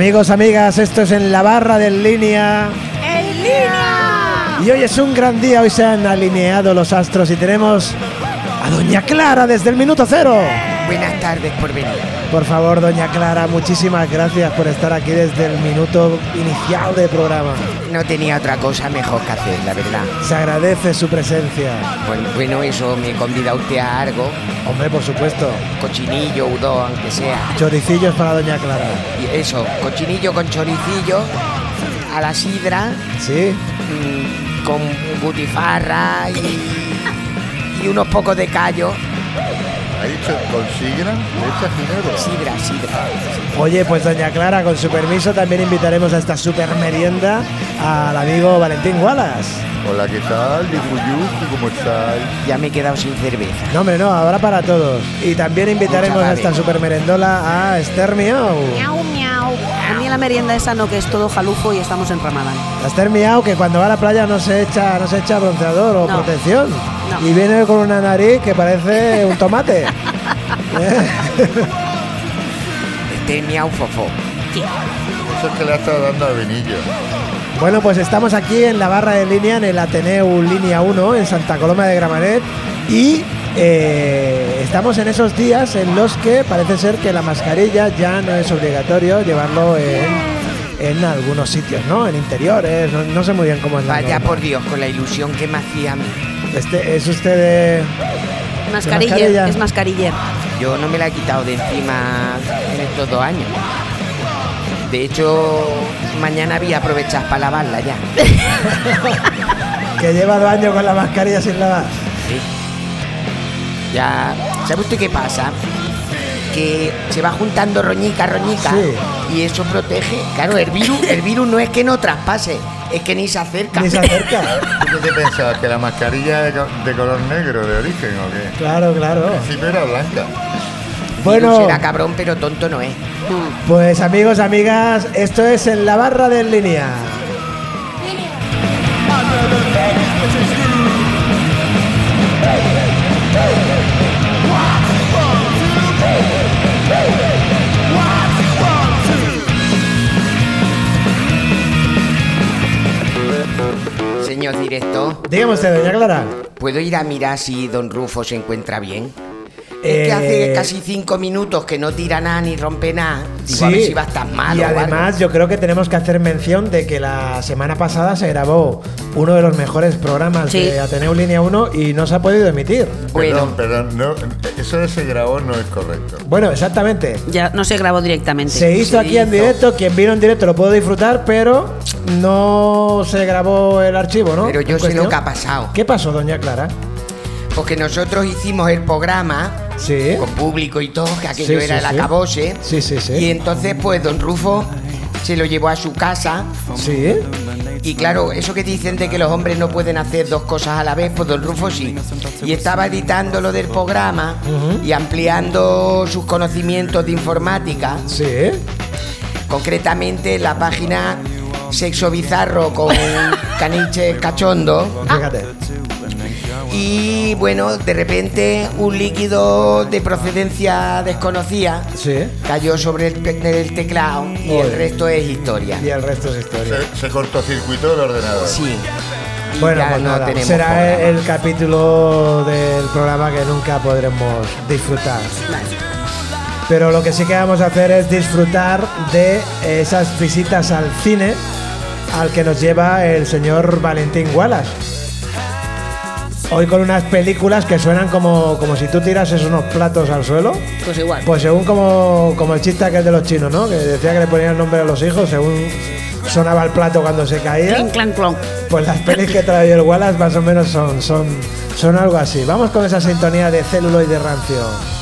Amigos, amigas, esto es en la barra del línea. ¡En línea! Y hoy es un gran día, hoy se han alineado los astros y tenemos a Doña Clara desde el minuto cero. Buenas tardes por venir. Por favor, Doña Clara, muchísimas gracias por estar aquí desde el minuto inicial del programa. No tenía otra cosa mejor que hacer, la verdad. Se agradece su presencia. Bueno, bueno eso me convida usted a algo, Hombre, por supuesto. cochinillo, udon, aunque sea. Choricillos para Doña Clara. Y eso, cochinillo con choricillo, a la sidra, ¿Sí? mm, con butifarra y, y unos pocos de callo. Ha dicho con sidra, le echa ginebra. Sidra, sidra. Oye, pues Doña Clara, con su permiso, también invitaremos a esta super merienda al amigo Valentín Wallace. Hola, ¿qué tal? ¿cómo estáis? Ya me he quedado sin cerveza. No, hombre, no, habrá para todos. Y también invitaremos a esta gracias. super merendola a Esther Miau. Miau, miau. A mí la merienda esa no, que es todo jalufo y estamos en Ramadán. A Esther Miau, que cuando va a la playa no se echa, no se echa bronceador o No. protección. No. Y viene con una nariz que parece un tomate. Este miau fofo. Eso es que le ha estado dando a Benillo. Bueno, pues estamos aquí en la barra de línea, en el Ateneu Línea 1, en Santa Coloma de Gramanet. Y eh, estamos en esos días en los que parece ser que la mascarilla ya no es obligatorio llevarlo en, en algunos sitios, ¿no? En interiores, no, no sé muy bien cómo es la Vaya norma. por Dios, con la ilusión que me hacía a mí. Este, ¿Es usted de...? Mascarilla? es mascariller. Yo no me la he quitado de encima en estos dos años. De hecho, mañana voy a aprovechar para lavarla ya. que lleva dos años con la mascarilla sin lavar? Sí. Ya, ¿sabe usted qué pasa? Que se va juntando roñica, roñica Sí. y eso protege. Claro, el virus, el virus no es que no traspase, es que ni se acerca. Ni se acerca. ¿Tú qué te pensabas? ¿Que la mascarilla es de co- de color negro de origen o qué? Claro, claro. Si no era blanca. Virus Bueno, será cabrón, pero tonto no es. pues amigos, amigas, esto es en la barra del línea. Señor director, Dígame usted, doña Clara. ¿puedo ir a mirar si don Rufo se encuentra bien? Eh, Es que hace casi cinco minutos que no tira nada ni rompe nada. Digo, a ver si va a estar mal Y o algo. además yo creo que tenemos que hacer mención de que la semana pasada se grabó uno de los mejores programas Sí. de Ateneo Línea 1 y no se ha podido emitir. Bueno, Perdón, perdón, no, eso de se grabó no es correcto. Bueno, exactamente. Ya no se grabó directamente. Se hizo Se aquí en directo, quien vino en directo lo pudo disfrutar, pero no se grabó el archivo, ¿no? pero yo sé lo que ha pasado. ¿Qué pasó, doña Clara? Porque nosotros hicimos el programa Sí. con público y todo, que aquello Sí, era sí, el sí. acabose. Sí, sí, sí. Y entonces, pues, don Rufo se lo llevó a su casa. Sí. Y claro, eso que dicen de que los hombres no pueden hacer dos cosas a la vez, pues don Rufo sí. Y estaba editando lo del programa y ampliando sus conocimientos de informática, Sí. concretamente la página Sexo Bizarro con Caniche Cachondo. Fíjate. Y bueno, de repente un líquido de procedencia desconocida Sí. cayó sobre el, teclado y el resto es historia. Y el resto es historia. Se, se cortocircuitó el ordenador. Sí. Y Bueno, ya pues no nada, tenemos será programa. el capítulo del programa que nunca podremos disfrutar. Pero lo que sí que vamos a hacer es disfrutar de esas visitas al cine al que nos lleva el señor Valentín Wallace. Hoy con unas películas que suenan como, como si tú tirases unos platos al suelo. Pues igual. Pues según como, como el chiste aquel de los chinos, ¿no? Que decía que le ponían nombre a los hijos según sonaba el plato cuando se caía. Clink, clank, clonk. Pues las pelis que trae el Wallace más o menos son, son, son algo así. Vamos con esa sintonía de celuloide rancio.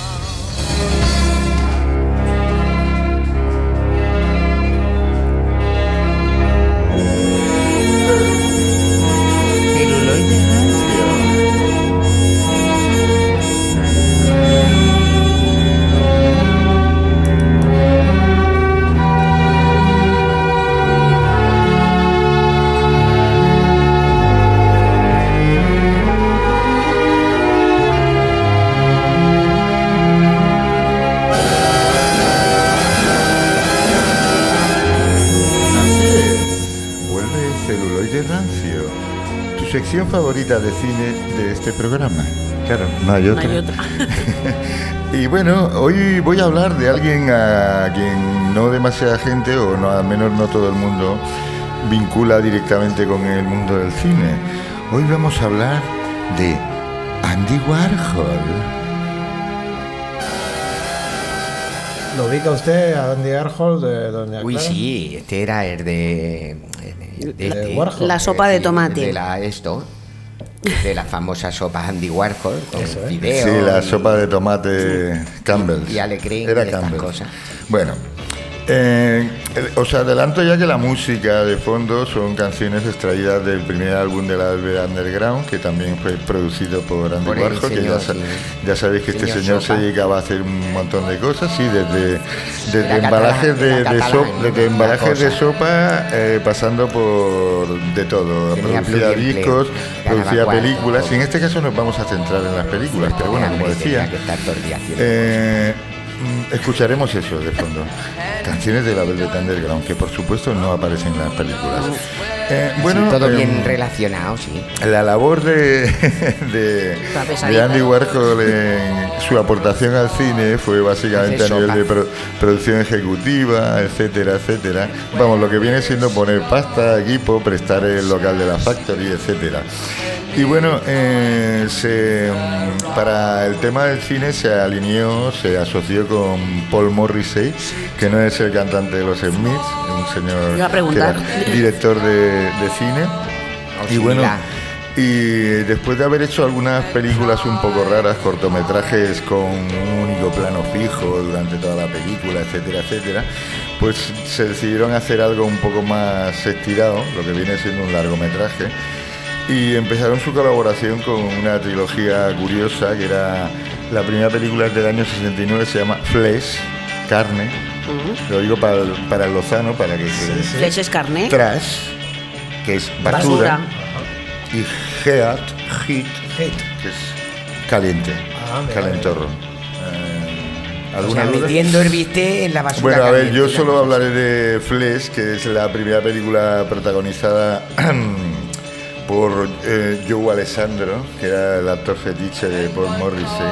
Favorita de cine de este programa. Claro, no hay No otra. hay otra. Y bueno, hoy voy a hablar de alguien a quien no demasiada gente, o no, al menos no todo el mundo, vincula directamente con el mundo del cine. Hoy vamos a hablar de Andy Warhol. ¿Lo ubica usted a Andy Warhol de Doña Uy, Clara? sí, este era el de. de, De este, Warhol. La sopa de tomate. De la, esto. De la famosa sopa Andy Warhol con Eso es. fideo. Sí, la y- sopa de tomate Campbell's. Y alecrín Era y estas Campbell's. cosas. Bueno, eh, os adelanto ya que la música de fondo son canciones extraídas del primer álbum de la Velvet Underground, que también fue producido por Andy Por Warhol, que ya, sí. sabéis que este Señor Sopa. se dedicaba a hacer un montón de cosas, sí, desde, embalajes de, era de catalán, so- ¿no? desde La embalajes de sopa, eh, pasando por de todo, Tenía producía discos, producía películas, y en este caso nos vamos a centrar en las películas, pero bueno, como decía, mm, escucharemos eso de fondo. Canciones de la Velvet Underground, que por supuesto no aparecen en las películas. Eh, Sí, bueno, todo eh, bien relacionado, sí. la labor de, de. Andy Warhol en su aportación al cine fue básicamente a nivel de pro- producción ejecutiva, etcétera, etcétera. Vamos, lo que viene siendo poner pasta, equipo, prestar el local de la factory, etcétera. Y bueno, eh, se, para el tema del cine se alineó, se asoció con Paul Morrissey, que no es el cantante de los Smiths, un señor Iba a preguntar. que era director de, de cine. Y bueno, y después de haber hecho algunas películas un poco raras, cortometrajes con un único plano fijo durante toda la película, etcétera, etcétera, pues se decidieron hacer algo un poco más estirado, lo que viene siendo un largometraje, y empezaron su colaboración con una trilogía curiosa, que era la primera película del año 69, se llama Flesh, Carne, lo digo para el, para el Lozano, para que se... Sí. Leche es carne. Trash, que es basura, Basura. y Heat, Heat, Hate. que es caliente, Ah, calentorro. Eh, O ¿Alguna sea, duda? metiendo el bistec en la basura. Bueno, a ver, yo solo hablaré de Flesh, que es la primera película protagonizada por eh, Joe Alessandro, que era el actor fetiche de Paul Morrissey.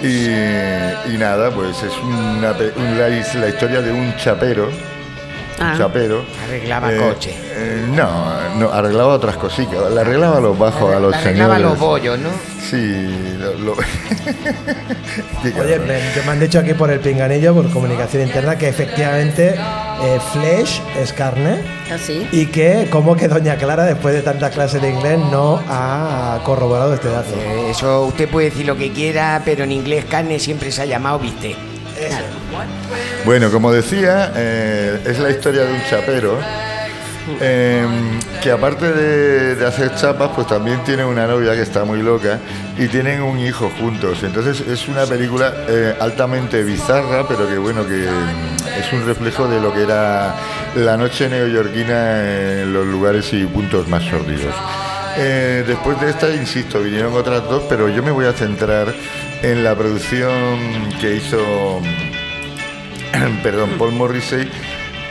Y, nada, pues es una, un- la, la historia de un chapero, Ah. un chapero. Arreglaba eh, coche. eh, no, no, arreglaba otras cositas. Le arreglaba los bajos a los Le arreglaba señores. los bollos, ¿no? Sí, lo, Oye, me, me han dicho aquí por el pinganillo, por comunicación interna, que efectivamente eh, flesh es carne Así. y que como que Doña Clara, después de tantas clases de inglés, no ha corroborado este dato. Eh, Eso usted puede decir lo que quiera, pero en inglés carne siempre se ha llamado bistec. Bueno, como decía, eh, es la historia de un chapero eh, que aparte de, hacer chapas, pues también tiene una novia que está muy loca y tienen un hijo juntos. Entonces es una película eh, altamente bizarra, pero que bueno, que mm, es un reflejo de lo que era la noche neoyorquina en los lugares y puntos más sórdidos. Eh, después de esta, insisto, vinieron otras dos, pero yo me voy a centrar en la producción que hizo perdón, Paul Morrissey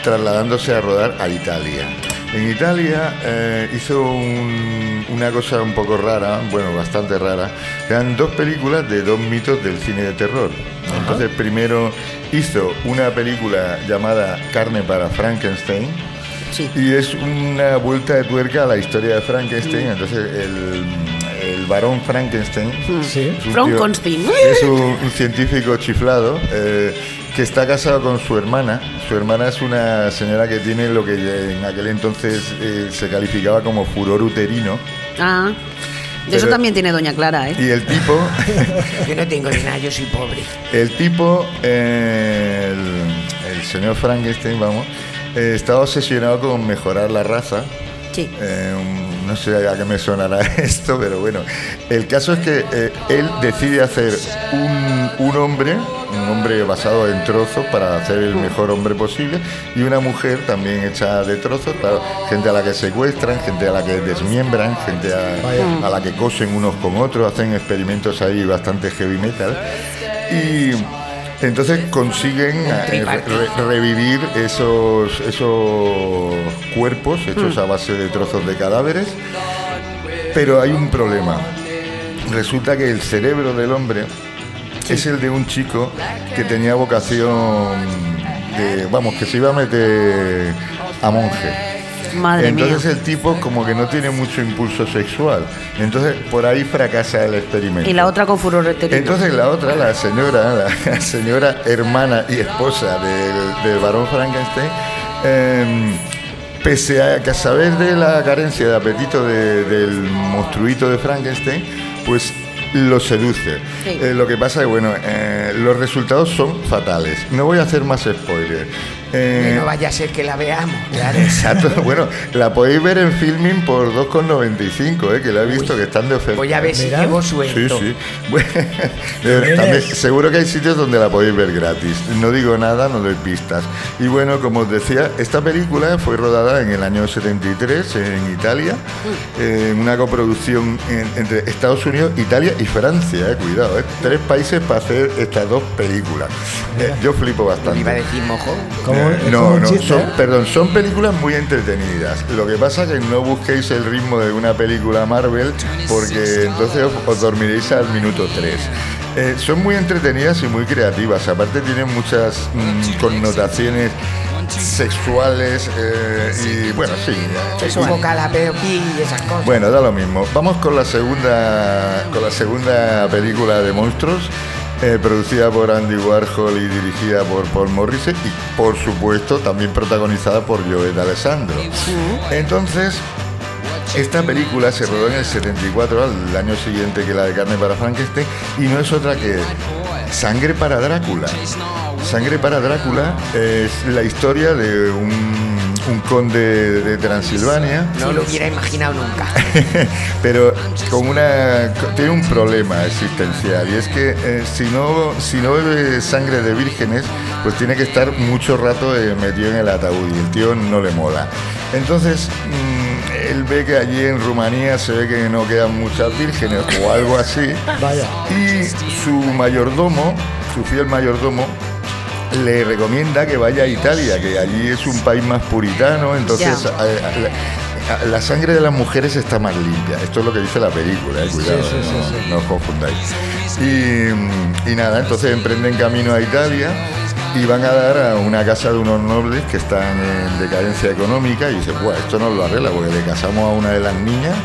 trasladándose a rodar a Italia. En Italia eh, hizo un- una cosa un poco rara, bueno, bastante rara. Eran dos películas de dos mitos del cine de terror. Entonces, primero hizo una película llamada Carne para Frankenstein, Sí. y es una vuelta de tuerca a la historia de Frankenstein. Entonces, el, el varón Frankenstein Sí. es un Frankenstein. tío- Es un, un científico chiflado eh, que está casado con su hermana. Su hermana es una señora que tiene lo que en aquel entonces eh, se calificaba como furor uterino. Ah. Eso también tiene Doña Clara, ¿eh? Y el tipo, Yo no tengo ni nada, yo soy pobre. el tipo, eh, el, el señor Frankenstein, vamos, eh, estaba obsesionado con mejorar la raza. Sí. Eh, un- no sé a qué me sonará esto, pero bueno. El caso es que eh, él decide hacer un, un hombre, un hombre basado en trozos para hacer el mejor hombre posible, y una mujer también hecha de trozos, claro, gente a la que secuestran, gente a la que desmiembran, gente a, a la que cosen unos con otros, hacen experimentos ahí bastante heavy metal. Y Entonces consiguen eh, tripartito. re- revivir esos, esos cuerpos hechos Mm. a base de trozos de cadáveres, pero hay un problema. Resulta que el cerebro del hombre es el de un chico que tenía vocación de, vamos, que se iba a meter a monje. Madre Entonces mía. el tipo como que no tiene mucho impulso sexual. Entonces por ahí fracasa el experimento. Y la otra con furor reterino. Entonces la otra, la señora, la, señora hermana y esposa del, del varón Frankenstein, em, pese a que a saber de la carencia de apetito de- del monstruito de Frankenstein, pues lo seduce. Sí. Eh, lo que pasa es bueno, eh, los resultados son fatales. No voy a hacer más spoilers. Eh, Que no vaya a ser que la veamos, claro. Exacto, bueno, la podéis ver en filming por 2,95, eh, que la he visto que están de oferta. Voy a ver si llevo Sí, suelto. sí. Bueno, también, seguro que hay sitios donde la podéis ver gratis. No digo nada, no doy pistas. Y bueno, como os decía, esta película fue rodada en el año 73 en Italia, eh, en una coproducción en- entre Estados Unidos, Italia y Francia. eh, cuidado, eh, tres países para hacer estas dos películas. Eh, yo flipo bastante. Iba a decir mojo. Eh, no, no, chiste, son, ¿eh? perdón, son películas muy entretenidas. Lo que pasa es que no busquéis el ritmo de una película Marvel porque entonces os, os dormiréis al minuto 3. son muy entretenidas y muy creativas. Aparte tienen muchas mm, connotaciones sexuales eh, y bueno, sí. Es un poco calapeo y esas cosas. Bueno, da lo mismo. Vamos con la segunda, con la segunda película de monstruos, eh, producida por Andy Warhol y dirigida por Paul Morrissey y, por supuesto, también protagonizada por Joel Alessandro. Entonces, esta película se rodó en el 74, al año siguiente que la de Carne para Frankenstein, y no es otra que Sangre para Drácula. Sangre para Drácula es la historia de un, un conde de Transilvania no lo hubiera imaginado nunca. pero con una tiene un problema existencial y es que eh, si no si no bebe sangre de vírgenes pues tiene que estar mucho rato eh, metido en el ataúd y el tío no le mola entonces mm, él ve que allí en Rumanía se ve que no quedan muchas vírgenes o algo así Vaya. y su mayordomo su fiel mayordomo le recomienda que vaya a Italia, que allí es un país más puritano, entonces la, la sangre de las mujeres está más limpia. Esto es lo que dice la película, eh, cuidado, Sí, sí, eh, sí, no, sí. no os confundáis. Y, y nada, entonces emprenden camino a Italia y van a dar a una casa de unos nobles que están en decadencia económica y dicen, pues esto nos lo arregla porque le casamos a una de las niñas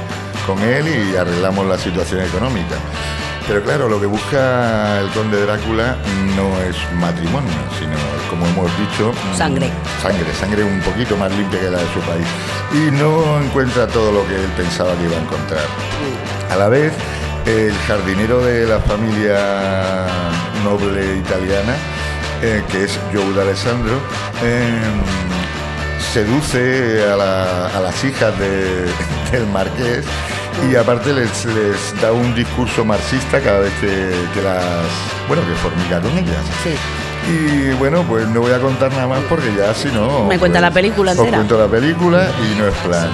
con él y arreglamos la situación económica. Pero claro, lo que busca el conde Drácula no es matrimonio, sino, como hemos dicho, mm, Sangre. Sangre, sangre un poquito más limpia que la de su país. Y no encuentra todo lo que él pensaba que iba a encontrar. A la vez, el jardinero de la familia noble italiana, eh, que es Joe D'Alessandro, em, seduce a, la- a las hijas de- del marqués y aparte les, les da un discurso marxista cada vez que, que las... bueno, que formica con ellas. Sí. Y bueno, pues no voy a contar nada más porque ya si no... Me cuenta pues, la película Os entera. cuento la película y no es plan.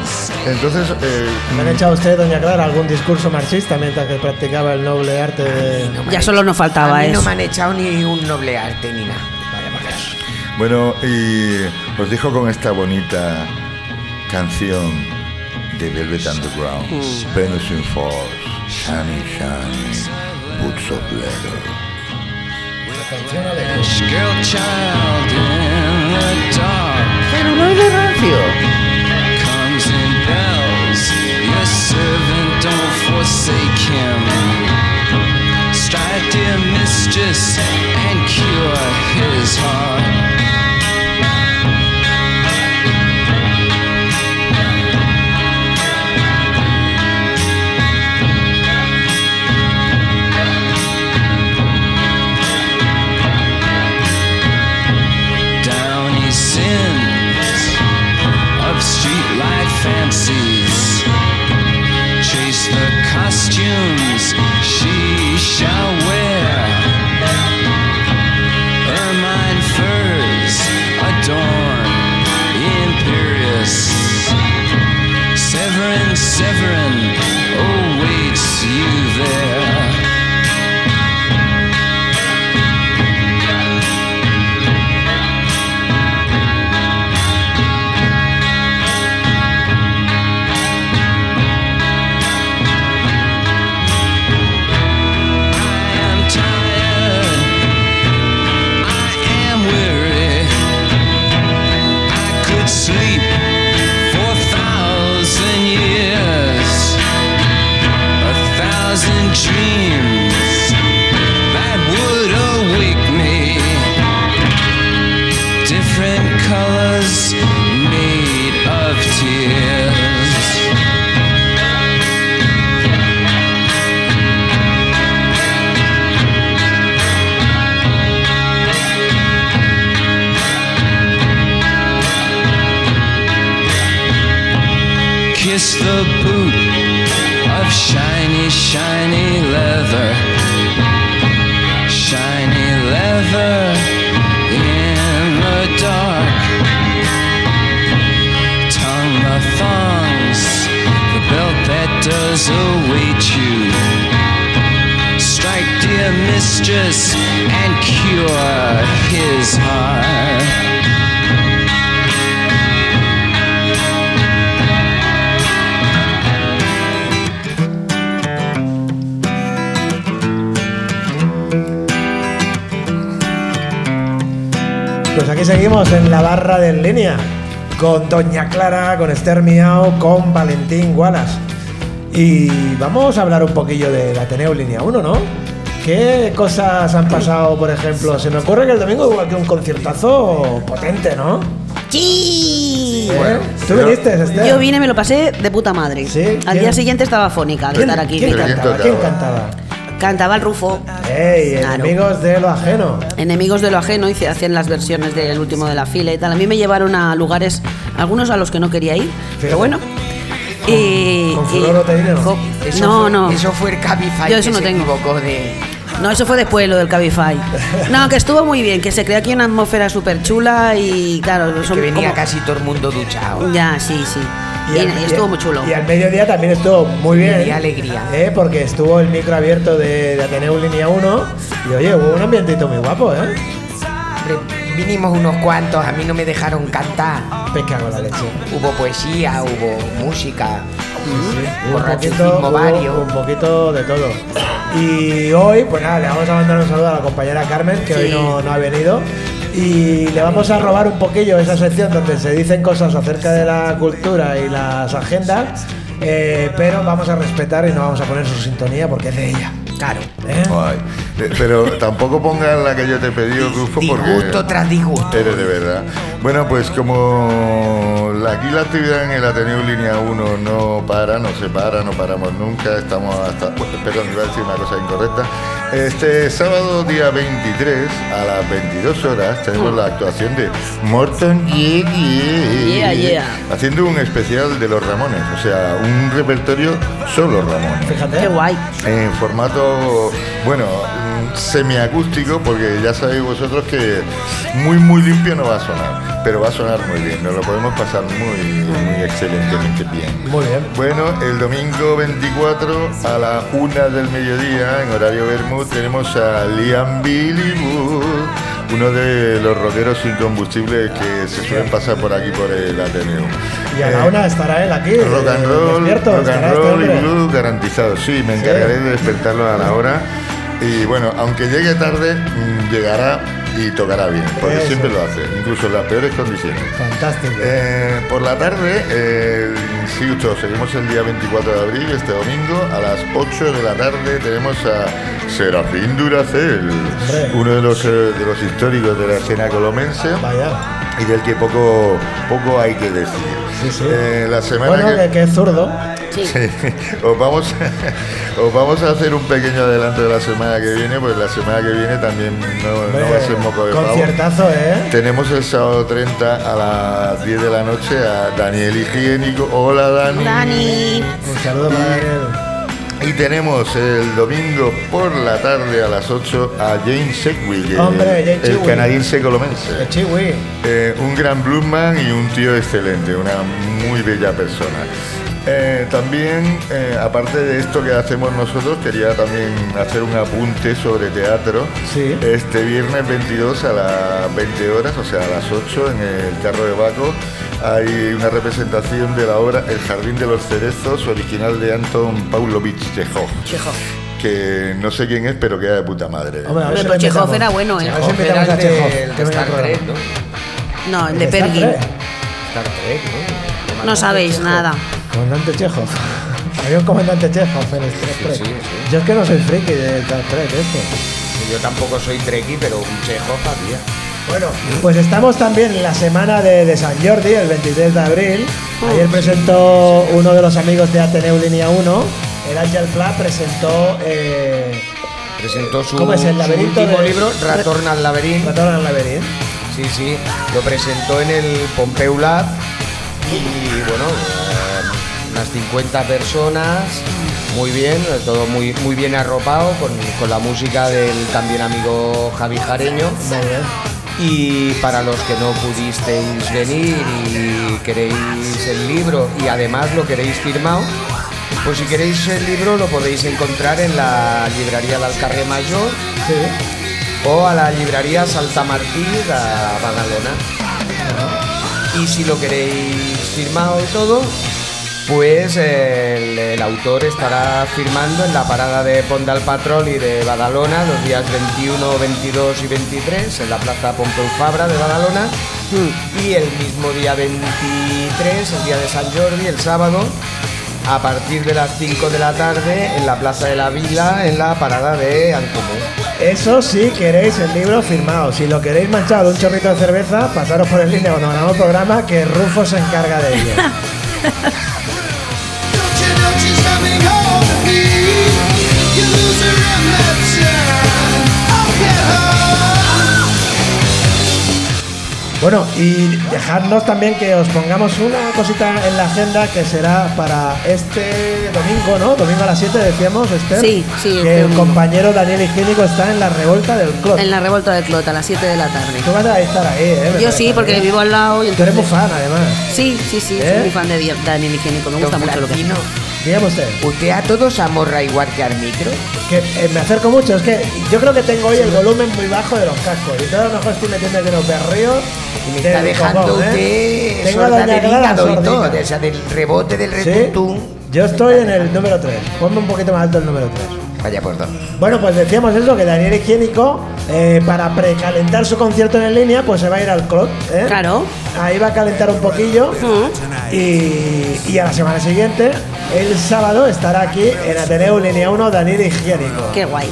Entonces... eh, ¿Me han echado usted, doña Clara, algún discurso marxista mientras que practicaba el noble arte de... Ya solo nos faltaba a mí no eso. me han echado ni un noble arte ni nada. Vaya por Dios. Bueno, y os dejo con esta bonita canción de Velvet Underground, Venus in Force, Shiny Shiny, Boots of Leather. Girl child in the dark Pero no es de rancio. comes in bells. Your servant don't forsake him. Strike dear mistress and cure his heart. Of streetlight fancies. Chase the costumes she shall wear. Con Doña Clara, con Esther Miao, con Valentín Wallace. Y vamos a hablar un poquillo del Ateneo Línea 1, ¿no? ¿Qué cosas han pasado, por ejemplo? Se me ocurre que el domingo hubo aquí un conciertazo potente, ¿no? ¡Sí! ¿Eh? ¿Tú viniste, Esther? Yo vine, me lo pasé de puta madre. Sí, Al ¿quién? día siguiente estaba fónica de ¿Quién, estar aquí. ¿quién Pero cantaba? ¿quién ¿Quién tocaba? cantaba? Cantaba el Rufo. ¡Ey! Claro. Enemigos de lo ajeno. Enemigos de lo ajeno y se hacían las versiones del último de la fila y tal. A mí me llevaron a lugares, algunos a los que no quería ir, pero bueno. Y, con y- furor uterino. co- Eso no, fue, no. Eso fue el Cabify Yo eso que no se tengo. de... No, eso fue después lo del Cabify. No, que estuvo muy bien, que se creó aquí una atmósfera súper chula y claro, son que venía como- casi todo el mundo duchado. Ya, sí, sí. Y, al- y estuvo muy chulo. Y al mediodía también estuvo muy bien. Y alegría. ¿eh? Porque estuvo el micro abierto de, de Ateneo Línea 1. Y oye, hubo un ambientito muy guapo, ¿eh? Vinimos unos cuantos, a mí no me dejaron cantar. Pesca con la leche. Hubo poesía, hubo música, Un poquito, hubo un poquito de todo. Y hoy, pues nada, le vamos a mandar un saludo a la compañera Carmen, que hoy no, no ha venido. Y le vamos a robar un poquillo esa sección donde se dicen cosas acerca de la cultura y las agendas. eh, pero vamos a respetar y no vamos a poner su sintonía porque es de ella. Claro. ¿eh? Ay, eh, pero tampoco pongas la que yo te pedí, Rufo, porque... Disgusto tras disgusto. Eres de verdad. Bueno, pues como aquí la actividad en el Ateneo Línea 1 no para, no se para, no paramos nunca, estamos hasta... perdón, iba a decir una cosa incorrecta. Este sábado, día 23, a las 22 horas, tenemos la actuación de Morton Yeah, Yeah, yeah, yeah. haciendo un especial de los Ramones, o sea, un repertorio solo Ramones Fíjate. Qué guay. en formato, bueno, mm, semiacústico, porque ya sabéis vosotros que muy, muy limpio no va a sonar, pero va a sonar muy bien, nos lo podemos pasar muy, muy excelentemente bien. Muy bien. Bueno, el domingo 24 a la una del mediodía, en horario Bermud, tenemos a Liam Billy Wood, uno de los rockeros sin combustible que se suelen pasar por aquí por el Ateneo. Y a la Eh, una estará él aquí. Rock and eh, roll, rock and este roll y hombre. blues garantizado. Sí, me encargaré de despertarlo a la hora. Y bueno, aunque llegue tarde, mm, llegará y tocará bien, porque Eso. siempre lo hace, incluso en las peores condiciones. Fantástico. Eh, por la tarde, eh, sí, Ucho, seguimos el día 24 de abril, este domingo, a las 8 de la tarde tenemos a Serafín Duracel, uno de los, eh, de los históricos de la escena colomense Vaya. Y del que poco, poco hay que decir. Sí, sí. Eh, la semana Bueno, que... que, que es zurdo. Sí. Sí, os vamos, os vamos a hacer un pequeño adelanto de la semana que viene, pues la semana que viene también no, no va a ser moco de pavo. ¿eh? Tenemos el sábado 30 a las 10 de la noche a Daniel Higiénico. Hola Dani. Dani. Un saludo para Daniel. Y tenemos el domingo por la tarde a las 8 a James Sedgwick, el- Hombre, el, canadiense colomense. Eh, un gran bluesman y un tío excelente, una muy bella persona. Eh, también, eh, aparte de esto que hacemos nosotros, quería también hacer un apunte sobre teatro. Sí. Este viernes 22 a las 20 horas, o sea, a las 8 en el Carro de Baco, hay una representación de la obra El Jardín de los Cerezos, original de Anton Pavlovich Chekhov. Chekhov. Que no sé quién es, pero queda de puta madre. Hombre, a ver Chekhov era bueno, ¿eh? Chekhov era el de- el Star. Trek, ¿no? No, el de Pergin. Star Trek, ¿no? No sabéis nada. Comandante Chekhov. Había un comandante Chekhov en Star Trek. sí, sí. Yo es que no soy friki de Star Trek, esto. Yo tampoco soy treki, pero un chejo había. Bueno, pues estamos también en la semana de, de San Jordi, el 23 de abril. Ayer presentó uno de los amigos de Ateneu Línea 1, el Ángel Pla, presentó eh, Presentó su, ¿Cómo es el su último de- libro, Retorn al Laberinto. Retorno al Laberinto. Sí, sí, lo presentó en el Pompeu Lab y bueno, unas 50 personas, muy bien, todo muy, muy bien arropado con, con la música del también amigo Javi Jareño. Muy bien. Y para los que no pudisteis venir y queréis el libro y además lo queréis firmado, pues si queréis el libro lo podéis encontrar en la librería del Carrer Mayor Sí. o a la librería Salta Martí de Badalona. Y si lo queréis firmado y todo, pues el, el autor estará firmando en la parada de Ponte al Patrol y de Badalona los días 21, 22 y 23 en la plaza Pompeu Fabra de Badalona. Y el mismo día 23, el día de San Jordi, el sábado, a partir de las 5 de la tarde en la Plaza de la Vila, en la parada de Ancomú. Eso sí queréis el libro firmado. Si lo queréis manchado de un chorrito de cerveza, pasaros por el línea cuando ganamos el programa, que Rufo se encarga de ello. Bueno, y dejadnos también que os pongamos una cosita en la agenda que será para este domingo, ¿no? Domingo a las 7 decíamos, Esther. Sí, sí, este Que el domingo. compañero Daniel Higiénico está en la revolta del club. En la revolta de Clot a las 7 de la tarde. Tú vas a estar ahí, ¿eh? Yo sí, porque bien. vivo al lado y Tú eres muy fan, además. Sí, sí, sí, ¿Eh? soy muy fan de Daniel Higiénico, me gusta Don mucho lo que hace. Francino, Dígame usted. ¿Usted a todos amorra igual que al micro? Que eh, me acerco mucho, es que yo creo que tengo hoy el volumen muy bajo de los cascos. Y todo a lo mejor estoy metiendo aquí los berríos. Y me está dejando copón, ¿eh? usted Tengo a sorda del hígado y todo, o sea, del rebote del Sí, retuntún. yo estoy en el número 3. Ponme un poquito más alto el número 3. Vaya dos. Bueno, pues decíamos eso, que Daniel Higiénico, eh, para precalentar su concierto en línea, pues se va a ir al club. ¿eh? Claro. Ahí va a calentar un poquillo. Y, y a la semana siguiente, el sábado, estará aquí en Ateneo Línea 1 Daniel Higiénico. Qué guay.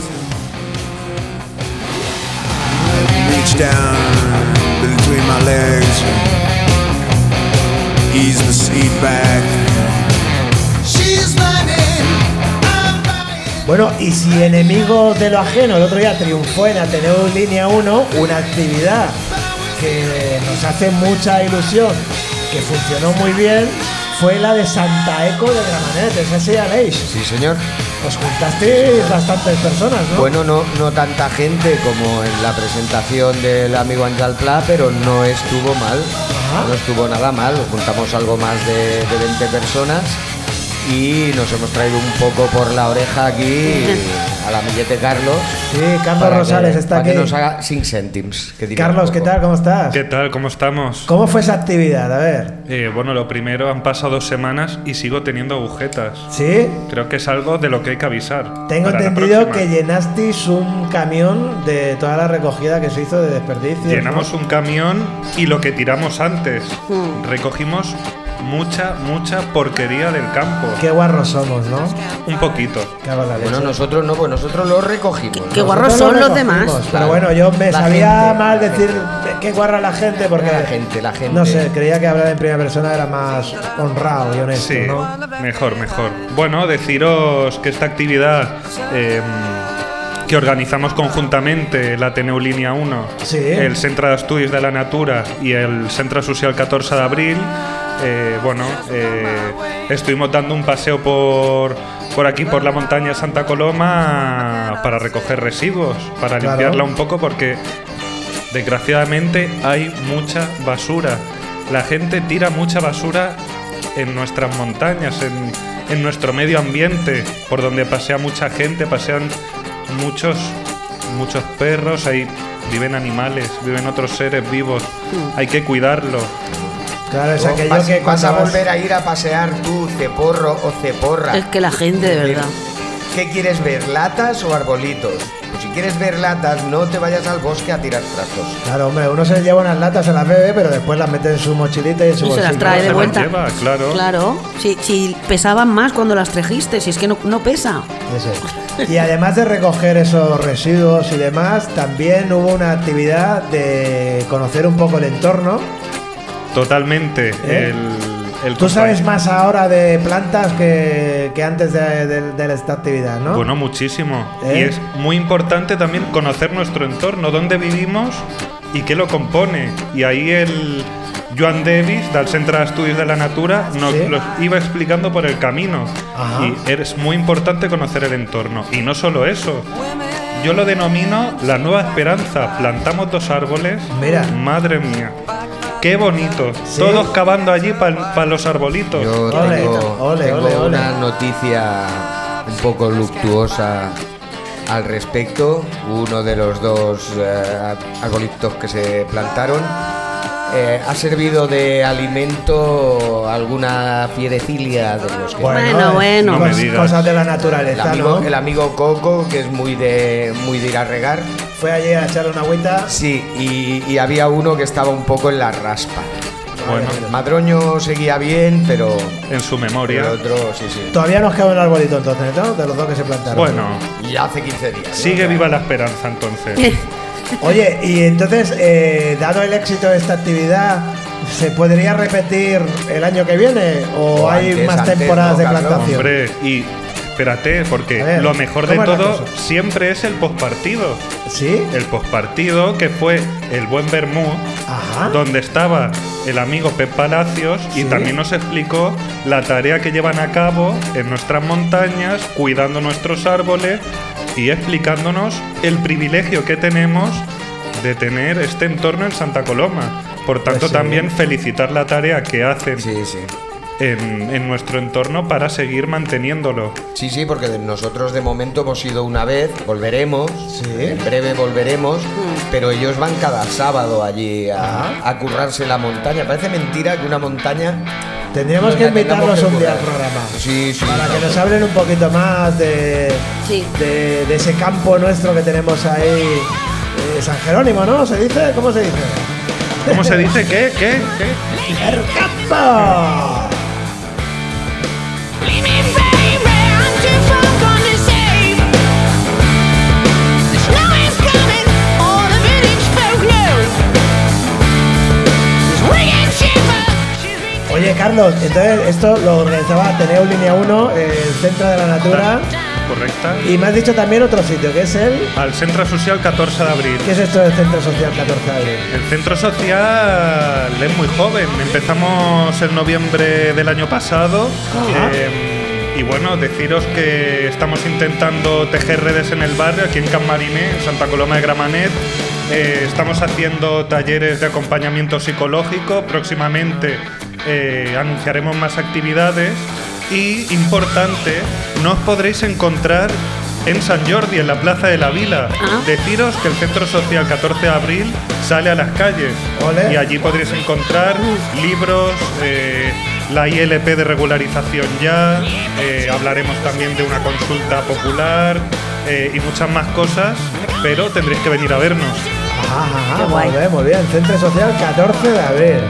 Down between my legs, ease the seat back. Bueno, y si enemigo de lo ajeno, el otro día triunfó en Ateneo Línea 1, una actividad que nos hace mucha ilusión, que funcionó muy bien, fue la de Santa Eco de Gramanet, esa sí ya leéis. Sí, señor. Os juntasteis bastantes personas, ¿no? Bueno, no, no tanta gente como en la presentación del amigo Ángel Pla, pero no estuvo mal. Ajá. No estuvo nada mal. Juntamos algo más de, de 20 personas y nos hemos traído un poco por la oreja aquí a la Millete Carlos. Sí, Carlos para que- Rosales está para aquí. que nos haga sin céntims. que diría Carlos, un ¿qué poco. tal? ¿Cómo estás? ¿Qué tal? ¿Cómo estamos? ¿Cómo fue esa actividad? A ver. Eh, bueno, lo primero, han pasado dos semanas y sigo teniendo agujetas. ¿Sí? Creo que es algo de lo que hay que avisar. Tengo para la entendido próxima. que llenasteis un camión de toda la recogida que se hizo de desperdicios. Llenamos ¿no? un camión y lo que tiramos antes. Hmm. Recogimos mucha, mucha porquería del campo. Qué guarros somos, ¿no? Un poquito. Bueno, nosotros no, pues nosotros lo recogimos. Qué ¿no? guarros son lo los demás. Pero Claro. bueno, yo me La sabía gente, mal decir qué guarra la gente porque La gente, la gente. no sé, creía que hablar en primera persona era más honrado y honesto, Sí, ¿no? mejor, mejor. Bueno, deciros que esta actividad eh, que organizamos conjuntamente la Ateneu Línea 1, Sí. el Centro de Estudios de la Natura y el Centro Social 14 de Abril, eh, bueno, eh, estuvimos dando un paseo por, por aquí, por la montaña Santa Coloma, para recoger residuos, para Claro. limpiarla un poco porque desgraciadamente hay mucha basura. La gente tira mucha basura en nuestras montañas, en, en nuestro medio ambiente, por donde pasea mucha gente, pasean muchos, muchos perros, ahí viven animales, viven otros seres vivos, hay que cuidarlo. Claro, es aquello vas, que vas a volver a ir a pasear tú, ceporro o ceporra. Es que la gente, de verdad. ¿Qué quieres ver, latas o arbolitos? Pues si quieres ver latas, no te vayas al bosque a tirar trastos. Claro, hombre, uno se lleva unas latas, se las bebe, pero después las mete en su mochilita y en su Y se las bolsillo. trae de Se las vuelta. lleva, claro. Claro. Si, si pesaban más cuando las trajiste, si es que no, no pesa. Ese. Y además de recoger esos residuos y demás, también hubo una actividad de conocer un poco el entorno. Totalmente. ¿Eh? El, el Tú sabes más ahora de plantas que, que antes de, de- de esta actividad, ¿no? Bueno, muchísimo. ¿Eh? Y es muy importante también conocer nuestro entorno, dónde vivimos y qué lo compone. Y ahí el Joan Davis, del Centre d'Estudis de la Natura, nos Sí. los iba explicando por el camino. Ajá. Y es muy importante conocer el entorno. Y no solo eso. Yo lo denomino la nueva esperanza. Plantamos dos árboles. Mira. Madre mía. Qué bonito. Sí. Todos cavando allí para los arbolitos. Yo Ole, tengo, ole, tengo ole, ole. una noticia un poco luctuosa al respecto. Uno de los dos eh, arbolitos que se plantaron eh, ha servido de alimento a alguna fierecilia de los que Bueno, eh, bueno. No. Cosas de la el naturaleza, amigo, ¿no? el amigo Coco, que es muy de muy de ir a regar. Fue allí a echarle una agüita. Sí, y, y había uno que estaba un poco en la raspa. Bueno, Madroño seguía bien, pero en su el memoria. otro sí, sí. Todavía nos queda un arbolito entonces, ¿no? De los dos que se plantaron. Bueno, Y hace 15 días. ¿no? sigue viva la esperanza entonces. Oye, y entonces, eh, dado el éxito de esta actividad, ¿se podría repetir el año que viene? ¿O, O hay antes, más antes, temporadas no, de plantación? Hombre, y espérate, porque ver, lo mejor de ¿cómo es la todo siempre es el postpartido. ¿Sí? El postpartido que fue el buen Bermú, donde estaba el amigo Pep Palacios y también nos explicó la tarea que llevan a cabo en nuestras montañas, cuidando nuestros árboles y explicándonos el privilegio que tenemos de tener este entorno en Santa Coloma. Por tanto, Pues sí. también felicitar la tarea que hacen Sí, sí. En, en nuestro entorno para seguir manteniéndolo. Sí, sí, porque nosotros de momento hemos ido una vez, volveremos, Sí. en breve volveremos, pero ellos van cada sábado allí a, a currarse la montaña. Parece mentira que una montaña... Tendríamos que invitarlos que un día al programa. Sí, sí. Para que nos hablen un poquito más de, Sí. de, de ese campo nuestro que tenemos ahí. eh, San Jerónimo, ¿no? ¿Se dice? ¿Cómo se dice? ¿Cómo se dice? ¿Qué? ¿Qué? ¿Qué? ¡El campo! Oye, Carlos, entonces esto lo organizaba Ateneo Línea 1, el Centro de la Natura. ¿Correcta? Y me has dicho también otro sitio, que es el. Al Centro Social 14 de abril. ¿Qué es esto del Centro Social 14 de abril? El centro social es muy joven. Empezamos en noviembre del año pasado. Eh, y bueno, deciros que estamos intentando tejer redes en el barrio, aquí en Can Mariné, en Santa Coloma de Gramanet. Eh, estamos haciendo talleres de acompañamiento psicológico. Próximamente eh, anunciaremos más actividades. Y importante, nos podréis encontrar en San Jordi, en la Plaza de la Vila. Ah. Deciros que el Centro Social 14 de abril sale a las calles Ole. y allí podréis encontrar libros, eh, la ILP de regularización ya, eh, hablaremos también de una consulta popular eh, y muchas más cosas, pero tendréis que venir a vernos. Ajá, ajá, Qué muy guay. bien, muy bien. Centro Social 14 de abril.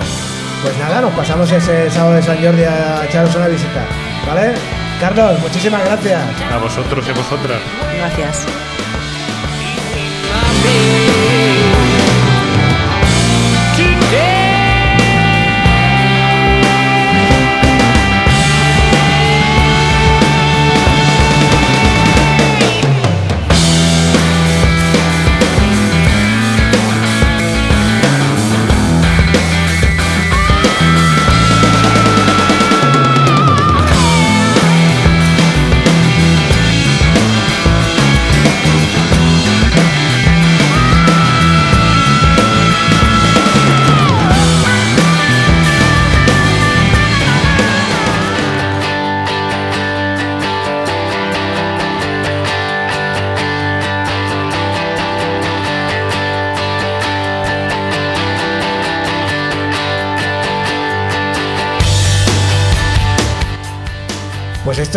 Pues nada, nos pasamos ese sábado de San Jordi a echaros una visita. ¿Vale? Carlos, muchísimas gracias. A vosotros y a vosotras. Gracias.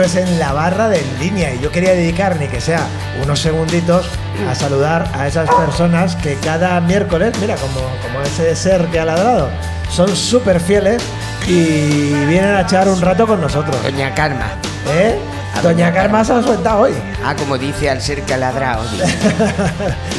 Esto es en la barra de en línea y yo quería dedicar, ni que sea unos segunditos, a saludar a esas personas que cada miércoles, mira, como, como ese ser que ha ladrado, son súper fieles y vienen a echar un rato con nosotros. Doña Karma. ¿Eh? Doña Karma se ha soltado hoy. Ah, como dice al ser caladrado.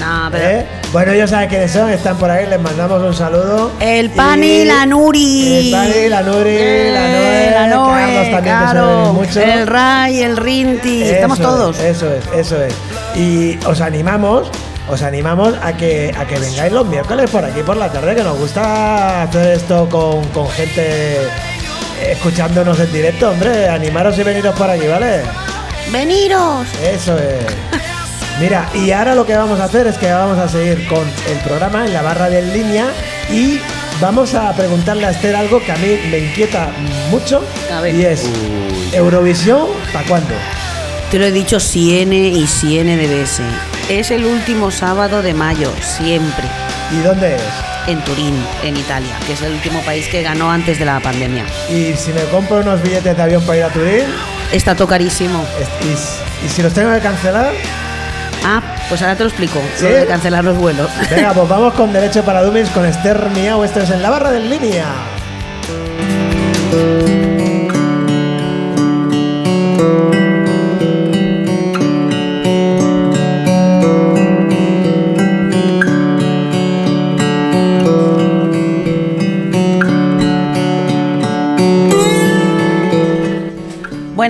No, pero. ¿Eh? Bueno, ellos saben quiénes son, están por ahí, les mandamos un saludo. El Pani, la Nuri. El Pani, la Nuri, la Noe, Eh, la Noe, también claro, mucho. El Ray, el Rinti. Estamos Eso todos. es, eso es, eso es. Y os animamos, os animamos a que, a que vengáis los miércoles por aquí por la tarde, que nos gusta hacer esto con, con gente escuchándonos en directo, hombre. Animaros y veniros por aquí, ¿vale? Veniros. Eso es. Mira, y ahora lo que vamos a hacer es que vamos a seguir con el programa en la barra de en línea y vamos a preguntarle a Esther algo que a mí me inquieta mucho A ver. y es Eurovisión, ¿para cuándo? Te lo he dicho Siene y Siene debe ser. Es el último sábado de mayo, siempre. ¿Y dónde es? En Turín, en Italia, que es el último país que ganó antes de la pandemia. Y si me compro unos billetes de avión para ir a Turín, Está tocarísimo. es- y, si los tengo que cancelar, Ah, pues ahora te lo explico. ¿Sí? Lo de cancelar los vuelos. venga, pues vamos con Derecho para Dummies con Esther Miau. Esto es en la barra de línea.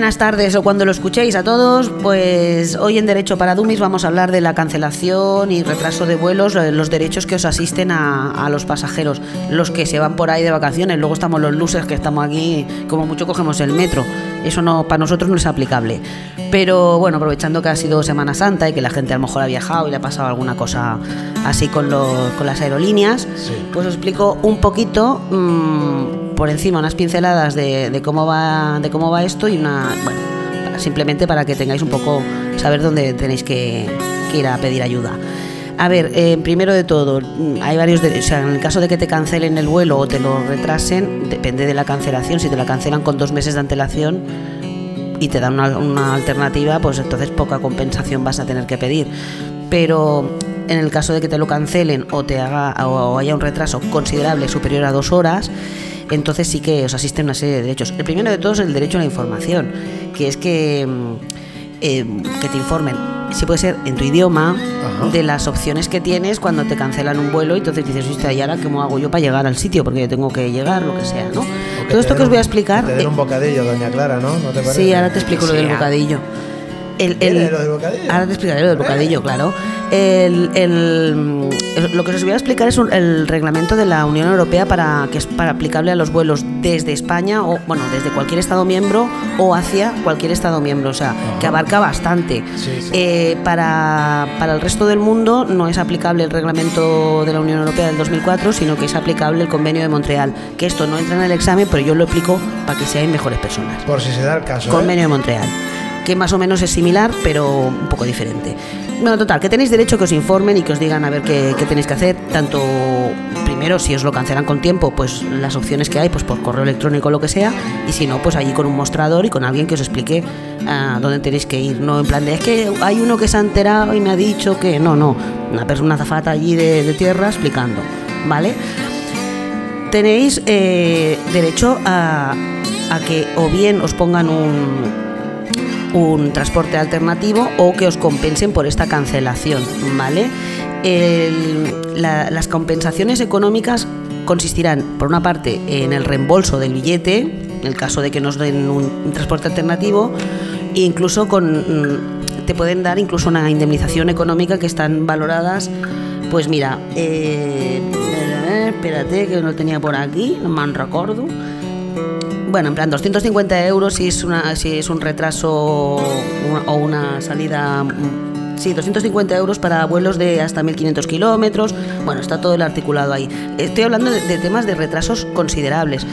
Buenas tardes o cuando lo escuchéis a todos, pues hoy en Derecho para Dummies vamos a hablar de la cancelación y retraso de vuelos, los derechos que os asisten a, a los pasajeros, los que se van por ahí de vacaciones, luego estamos los losers que estamos aquí, como mucho cogemos el metro, eso no para nosotros no es aplicable. Pero bueno, aprovechando que ha sido Semana Santa y que la gente a lo mejor ha viajado y le ha pasado alguna cosa así con, los- con las aerolíneas, pues os explico un poquito mm, por encima unas pinceladas de, cómo va de cómo va esto y una bueno simplemente para que tengáis un poco saber dónde tenéis que, ir a pedir ayuda. A ver, eh, primero de todo, hay varios, de- o sea, en el caso de que te cancelen el vuelo o te lo retrasen, depende de la cancelación. Si te la cancelan con dos meses de antelación y te dan una, una alternativa, pues entonces poca compensación vas a tener que pedir. Pero en el caso de que te lo cancelen o te haga o haya un retraso considerable superior a dos horas, entonces sí que os asisten una serie de derechos. El primero de todos es el derecho a la información, que es que, mm, eh, que te informen, si puede ser en tu idioma, Ajá. de las opciones que tienes cuando te cancelan un vuelo y entonces dices, "Hostia, ¿y ahora cómo hago yo para llegar al sitio? Porque yo tengo que llegar, lo que sea, ¿no? Todo esto que os voy a explicar... Te den eh, un bocadillo, doña Clara, ¿no? ¿No te parece? Sí, ahora te explico lo del bocadillo. El, ¿Viene lo del bocadillo? Ahora te explicaré lo del bocadillo, claro. El, el- el- lo que os voy a explicar es un- el reglamento de la Unión Europea para que es para aplicable a los vuelos desde España o bueno desde cualquier estado miembro o hacia cualquier estado miembro, o sea que abarca bastante. Sí, sí. Eh, para, para el resto del mundo no es aplicable el reglamento de la Unión Europea del 2004, sino que es aplicable el convenio de Montreal. Que esto no entra en el examen, pero yo lo explico para que seáis mejores personas. Por si se da el caso. ¿eh? Convenio de Montreal, que más o menos es similar, pero un poco diferente. Bueno, total, que tenéis derecho que os informen y que os digan a ver qué, tenéis que hacer, tanto primero si os lo cancelan con tiempo, pues las opciones que hay, pues por correo electrónico o lo que sea, y si no, pues allí con un mostrador y con alguien que os explique a dónde tenéis que ir, no en plan de es que hay uno que se ha enterado y me ha dicho que no, no, una persona azafata allí de, tierra explicando, ¿vale? tenéis eh, derecho a que o bien os pongan un, un transporte alternativo o que os compensen por esta cancelación, ¿vale? Las compensaciones económicas consistirán, por una parte, en el reembolso del billete, en el caso de que nos den un, transporte alternativo, e incluso con mm, te pueden dar incluso una indemnización económica que están valoradas, pues mira, eh, espérate que lo tenía por aquí, no me recuerdo. Bueno, en plan 250 euros si es, una, si es un retraso o una salida... mm, Sí, 250 euros para vuelos de hasta 1500 kilómetros. Bueno, está todo el articulado ahí. Estoy hablando de, de temas de retrasos considerables.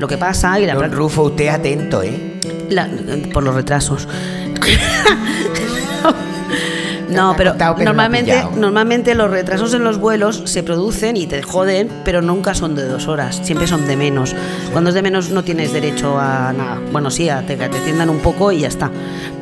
Lo que pasa y la Don Rufo, usted atento, ¿eh? la- por los retrasos. No, pero normalmente, normalmente los retrasos en los vuelos se producen y te joden, pero nunca son de dos horas, siempre son de menos. Cuando es de menos no tienes derecho a nada. Bueno, sí, a te, que te tiendan un poco y ya está.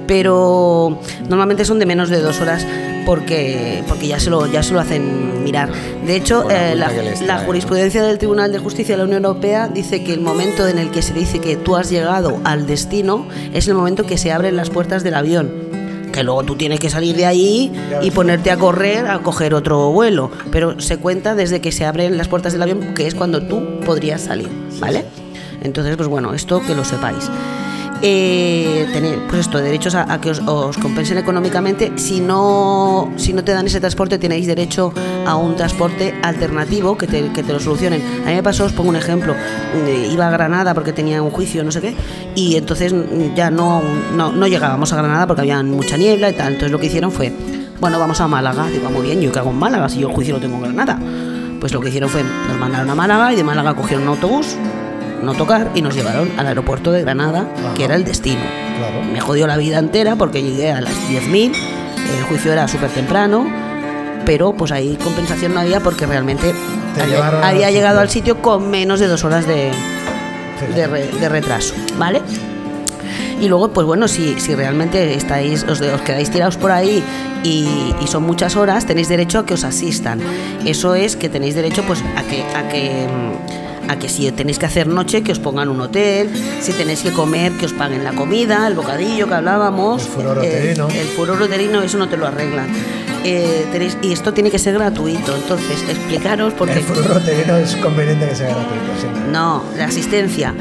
Pero normalmente son de menos de dos horas porque, porque ya, se lo, ya se lo hacen mirar. De hecho, la eh, la, jurisprudencia del Tribunal de Justicia de la Unión Europea dice que el momento en el que se dice que tú has llegado al destino es el momento que se abren las puertas del avión. Que luego tú tienes que salir de ahí y ponerte a correr a coger otro vuelo. Pero se cuenta desde que se abren las puertas del avión, que es cuando tú podrías salir, ¿vale? Entonces, pues bueno, esto que lo sepáis. Eh, tener, pues esto, derechos a, a que os, os compensen económicamente. Si no, si no te dan ese transporte, tenéis derecho a un transporte alternativo que te, que te lo solucionen. A mí me pasó, os pongo un ejemplo. eh, iba a Granada porque tenía un juicio, no sé qué, y entonces ya no, no, no llegábamos a Granada porque había mucha niebla y tal. Entonces lo que hicieron fue, bueno, vamos a Málaga. Digo, "Ah, muy bien, yo qué hago en Málaga si yo el juicio lo tengo en Granada. Pues lo que hicieron fue, nos mandaron a Málaga y de Málaga cogieron un autobús, no tocar, y nos llevaron al aeropuerto de Granada, que era el destino. Claro. Me jodió la vida entera porque llegué a las 10.000, el juicio era súper temprano, pero pues ahí compensación no había porque realmente Te había, llegado al sitio con menos de dos horas de, de, re- de retraso, ¿vale? Y luego, pues bueno, si, si realmente estáis, os, os quedáis tirados por ahí y, y son muchas horas, tenéis derecho a que os asistan. Eso es que tenéis derecho pues a que, a que mm, a que si tenéis que hacer noche, que os pongan un hotel, si tenéis que comer, que os paguen la comida, el bocadillo que hablábamos. El furor eh, uterino. el furor uterino, eso no te lo arreglan. Eh, tenéis, y esto tiene que ser gratuito, entonces explicaros porque... El futuro uterino es conveniente que sea gratuito siempre. No, la asistencia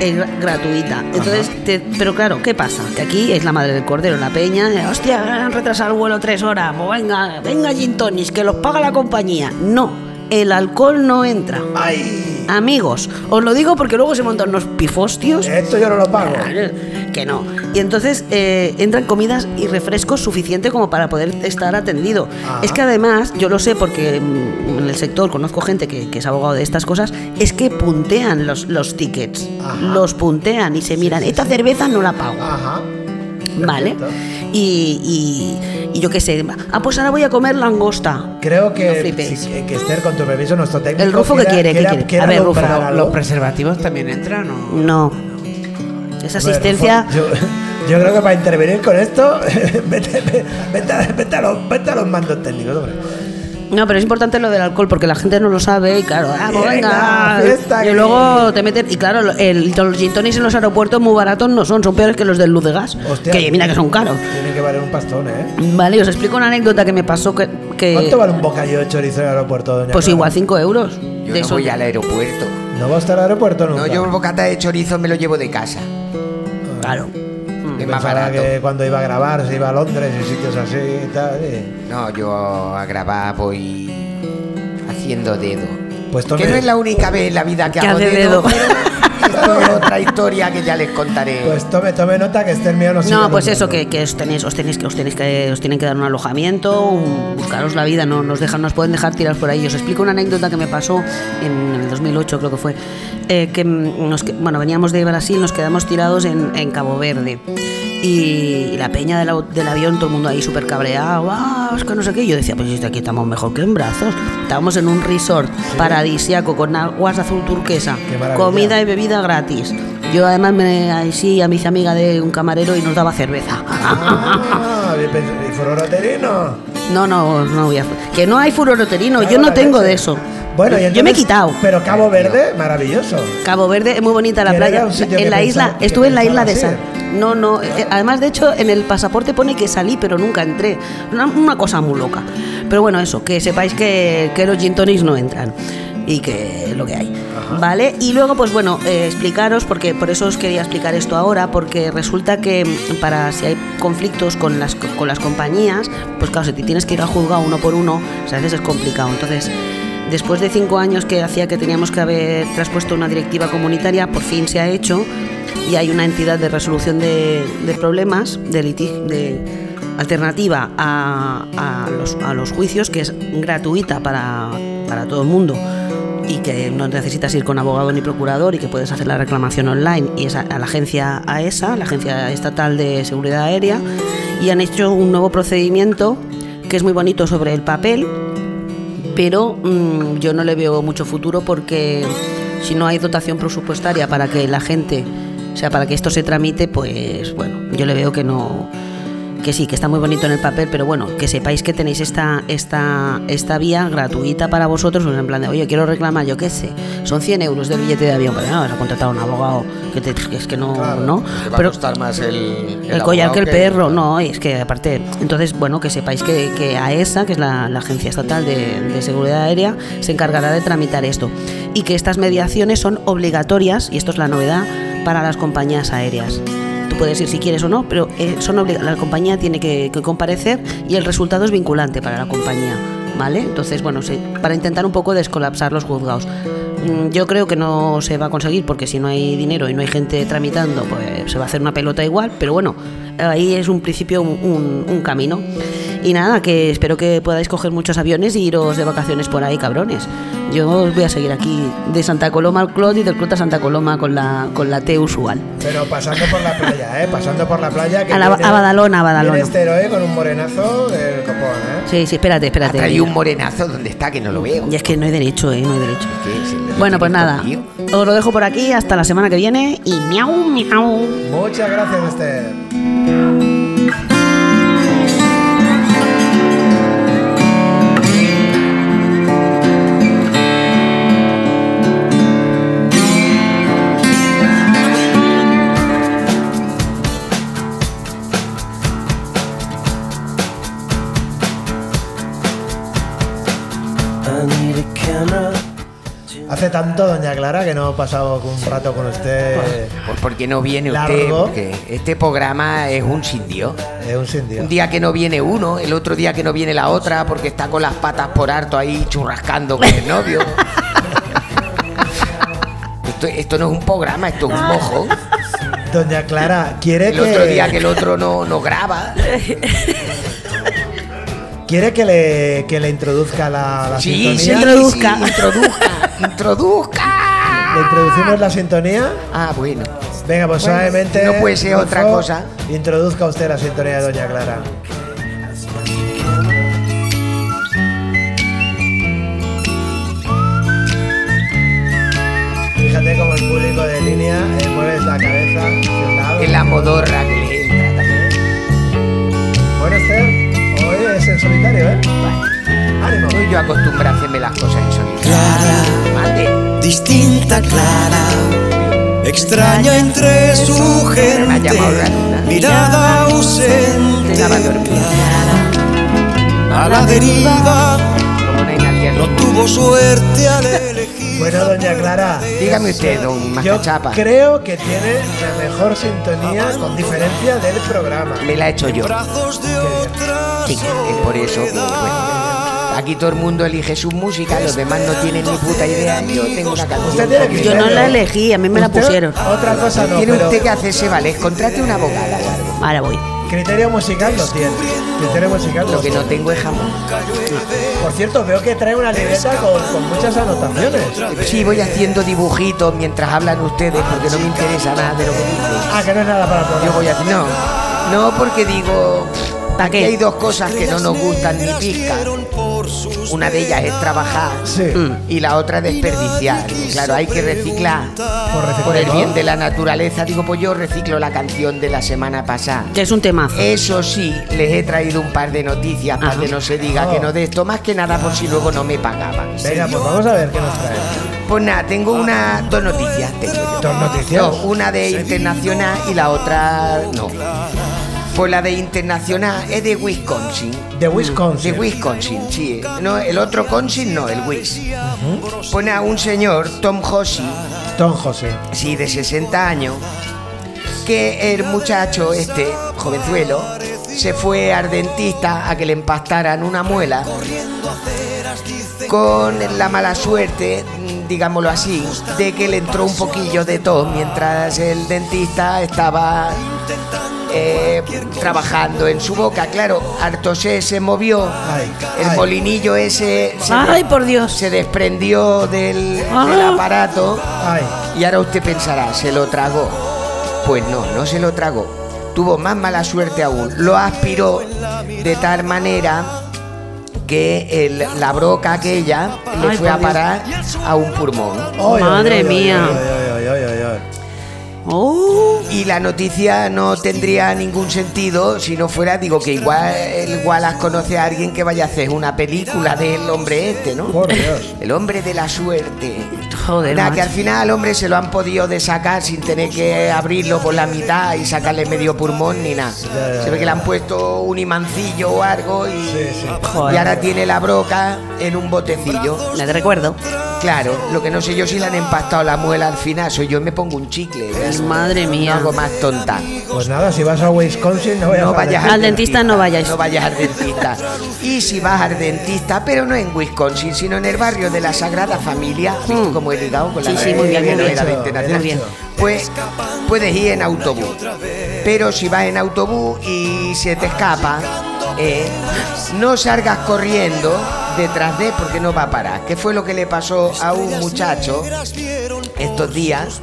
es gra- gratuita. Entonces, te- pero claro, ¿qué pasa? Que aquí es la madre del cordero, la peña. eh, Hostia, han retrasado el vuelo tres horas. Pues venga, venga, gin tonics, que los paga la compañía. No, el alcohol no entra. ¡Ay! Amigos, os lo digo porque luego se montan unos pifostios. Esto yo no lo pago. Que no. Y entonces eh, entran comidas y refrescos suficiente como para poder estar atendido. Ajá. Es que además, yo lo sé porque mm, en el sector conozco gente que, que es abogado de estas cosas, es que puntean los, los tickets. Ajá. Los puntean y se miran. Esta cerveza no la pago. Ajá. ¿Vale? Y, y- y yo qué sé. Ah, pues ahora voy a comer langosta. Creo No que, si- que Esther, con tu permiso, nuestro técnico. El Rufo que quiere, ¿qué quiere? A ver, Rufo, ¿Los, preservativos también entran o...? No. Esa asistencia. Rufo, Yo, yo creo que para intervenir con esto, vete, vete, vete a, vete a los, vete a los mandos técnicos, hombre. No, pero es importante lo del alcohol porque la gente no lo sabe y claro, ah, pues Venga, venga, fiesta y luego te meten y claro, el, los gin tonics en los aeropuertos muy baratos no son, son peores que los del luz de gas, Hostia, que mira que son caros. Tiene que valer un pastón, ¿eh? Vale, os explico una anécdota que me pasó que, que- ¿Cuánto vale un bocadillo de chorizo en el aeropuerto, doña pues Clara? igual 5 euros. Yo de no eso. voy al aeropuerto. ¿No va a estar al aeropuerto nunca? No, yo el bocata de chorizo me lo llevo de casa. Claro. Es más Pensaba barato. que cuando iba a grabar se iba a Londres y sitios así y tal. y- No, yo a grabar voy haciendo dedo. Pues tome- Que no es la única vez en la vida que Que hago dedo. Pero esto es otra historia que ya les contaré. Pues tome, tome nota que Esther mío no sigue No, pues eso, que, que os tenéis, os tenéis que, os tenéis que, os tienen que dar un alojamiento, un- buscaros la vida, no nos dejan, nos pueden dejar tirados por ahí. Os explico una anécdota que me pasó en el 2008, creo que fue, eh, que mm, nos, que- bueno, veníamos de Brasil, nos quedamos tirados en, en Cabo Verde. Y, la peña del, au- del avión, todo el mundo ahí súper cabreado, ah, es que no sé qué. Y Yo decía, pues aquí estamos mejor que en brazos. Estábamos en un resort paradisiaco con aguas azul turquesa, comida y bebida gratis. Yo además me sí a mi hice amiga de un camarero y nos daba cerveza. Ah, ¿y furor uterino? No, no, no voy a. Que no hay furor uterino, Cago yo no la tengo leche. de eso. Bueno, y yo me he entonces- quitado. Pero Cabo Verde, maravilloso. Cabo Verde es muy bonita la playa. En la isla, estuve en la isla de San. No, no. eh, Además, de hecho, en el pasaporte pone que salí, pero nunca entré. Una, una cosa muy loca. Pero bueno, eso, que sepáis que, que los gin tonics no entran. Y que es lo que hay. ¿Vale? Y luego, pues bueno, eh, explicaros, porque por eso os quería explicar esto ahora, porque resulta que mm, para si hay conflictos con las, con las compañías, pues claro, si te tienes que ir a juzgar uno por uno, pues a veces es complicado. Entonces, Después de cinco años que hacía que teníamos que haber traspuesto una directiva comunitaria, por fin se ha hecho y hay una entidad de resolución de, problemas, de, litig- de alternativa a, los, juicios, que es gratuita para, todo el mundo y que no necesitas ir con abogado ni procurador y que puedes hacer la reclamación online. Y es a, a la agencia AESA, la Agencia Estatal de Seguridad Aérea, y han hecho un nuevo procedimiento que es muy bonito sobre el papel, pero mm, yo no le veo mucho futuro porque si no hay dotación presupuestaria para que la gente, o sea, para que esto se tramite, pues bueno, yo le veo que no que sí, que está muy bonito en el papel, pero bueno, que sepáis que tenéis esta, esta, esta vía gratuita para vosotros, pues en plan de, oye, quiero reclamar, yo qué sé, son 100 euros del billete de avión, pues no, vas a contratar a un abogado que, te- que es que no, ¿no? Te va Pero- a costar más el, el collar que el perro, no, es que aparte, entonces, bueno, que sepáis que, que AESA, que es la, la Agencia Estatal de, de Seguridad Aérea, se encargará de tramitar esto. Y que estas mediaciones son obligatorias, y esto es la novedad, para las compañías aéreas. Tú puedes ir si quieres o no, pero eh, son obliga- la compañía tiene que, que comparecer y el resultado es vinculante para la compañía. ¿Vale? Entonces, bueno, sí, para intentar un poco descolapsar los juzgados. Mm, Yo creo que no se va a conseguir porque si no hay dinero y no hay gente tramitando, pues se va a hacer una pelota igual, pero bueno, ahí es un principio, un, camino. Y nada, que espero que podáis coger muchos aviones y iros de vacaciones por ahí, cabrones. Yo os voy a seguir aquí de Santa Coloma al Clot y del Clot a Santa Coloma con la, con la T usual. Pero pasando por la playa, ¿eh? Pasando por la playa. Que A, la- viene- a Badalona, a Badalona. Viene este héroe con un morenazo del copón, ¿eh? Sí, sí, espérate, espérate. traído un morenazo, ¿dónde está? Que no lo veo. Y es que no hay derecho, ¿eh? No hay derecho. Bueno, pues nada, conmigo. os lo dejo por aquí hasta la semana que viene y miau, miau. Muchas gracias, Esther. Tanto, doña Clara, que no he pasado un rato con usted. Pues porque no viene usted, porque este programa es un sindio. Es un sin Dios. Un día que no viene uno, el otro día que no viene la otra, porque está con las patas por harto ahí churrascando con el novio. esto, esto no es un programa, esto es un mojo. Doña Clara, ¿quiere El que, otro día que el otro no, no graba. ¿quiere que le, que le introduzca la, la Sí, sí, sintonía? Introduzca. sí, introduzca, introduzca. ¿Le introducimos la sintonía? Ah, bueno. Venga, pues Bueno, suavemente. no puede ser otra cosa. Introduzca usted la sintonía de Doña Clara. Fíjate cómo el público de línea eh, mueve la cabeza. Es la modorra que le entra también. Bueno, Esther, hoy es en solitario, ¿eh? Ánimo. Soy yo acostumbrado a hacerme las cosas en solitario. Mande. distinta, clara, extraña entre su Me ha gente, mirada ausente, clara, a la deriva, Como no tuvo suerte al elegir. Bueno, Doña Clara. Dígame usted, don Yo Mascachapa. creo que tiene la mejor sintonía con diferencia del programa. Me la he hecho yo. Sí, es por eso que, bueno, aquí todo el mundo elige su música, los demás no tienen ni puta idea. Yo tengo una Usted canción. Yo no la elegí, a mí me la pusieron. Otra cosa no, Tiene usted que hacerse valer. Contrate una abogada o algo. Ahora voy. criterio musical lo tiene. Criterio musical Lo lo que no tengo es jamón. Por cierto, veo que trae una libreta con, con muchas anotaciones. Sí, voy haciendo dibujitos mientras hablan ustedes porque no me interesa nada de lo que dicen. Ah, que no es nada para el Yo voy a No, no porque digo. ¿Pa Aquí qué? hay dos cosas que no nos gustan ni pizca. Una de ellas es trabajar Sí. y la otra es desperdiciar. Claro, hay que reciclar. Por reciclar, Por el bien de la naturaleza, digo, pues yo reciclo la canción de la semana pasada. Que es un temazo. Eso sí, les he traído un par de noticias para que no se diga que no de esto, más que nada por si luego no me pagaban. Venga, pues vamos a ver qué nos trae. Pues nada, tengo una, dos noticias. Tengo yo. Dos noticias. No, una de internacional y la otra no. Pues la de internacional es de Wisconsin. De Wisconsin. De Wisconsin, sí. No, el otro Consin no, el Wis. Pone a un señor, Tom Hossey, Don José. sí, de 60 años, que el muchacho, este jovenzuelo, se fue al dentista a que le empastaran una muela con la mala suerte, digámoslo así, de que le entró un poquillo de tos mientras el dentista estaba eh, trabajando en su boca. Claro, Artosé se movió, Ay, el ay. molinillo ese se, Ay, por Dios. se desprendió del, del Ah. aparato Ay, y ahora usted pensará, ¿se lo tragó? Pues no, no se lo tragó. Tuvo más mala suerte aún. Lo aspiró de tal manera porque el- la broca aquella le Ay, fue a Dios. parar a un pulmón. Ay, Madre ay, ay, mía. Oh, Y la noticia no tendría ningún sentido si no fuera, digo, que igual igual las conoce a alguien que vaya a hacer una película del hombre este, ¿no? Por Dios. El hombre de la suerte. joder. Nada, que al final al hombre se lo han podido desacar sin tener que abrirlo por la mitad y sacarle medio pulmón ni nada. Se ve que le han puesto un imancillo o algo y, Sí, sí. Joder. y ahora tiene la broca en un botecillo. Me te recuerdo. Claro, lo que no sé yo si le han empastado la muela al final, soy yo me pongo un chicle. ya. Madre No mía. hago más tonta. Pues nada, si vas a Wisconsin no vayas No a vayas Al dentista no vayáis. No vayas al dentista. Y si vas al dentista, pero no en Wisconsin, sino en el barrio de la Sagrada Familia, ¿viste Mm. cómo he ligado con la Sí, sí, muy bien, muy Era bien. la internacional. Muy bien. Pues puedes ir en autobús. Pero si vas en autobús y se te escapa, eh, no salgas corriendo detrás de él porque no va a parar. ¿Qué fue lo que le pasó a un muchacho estos días?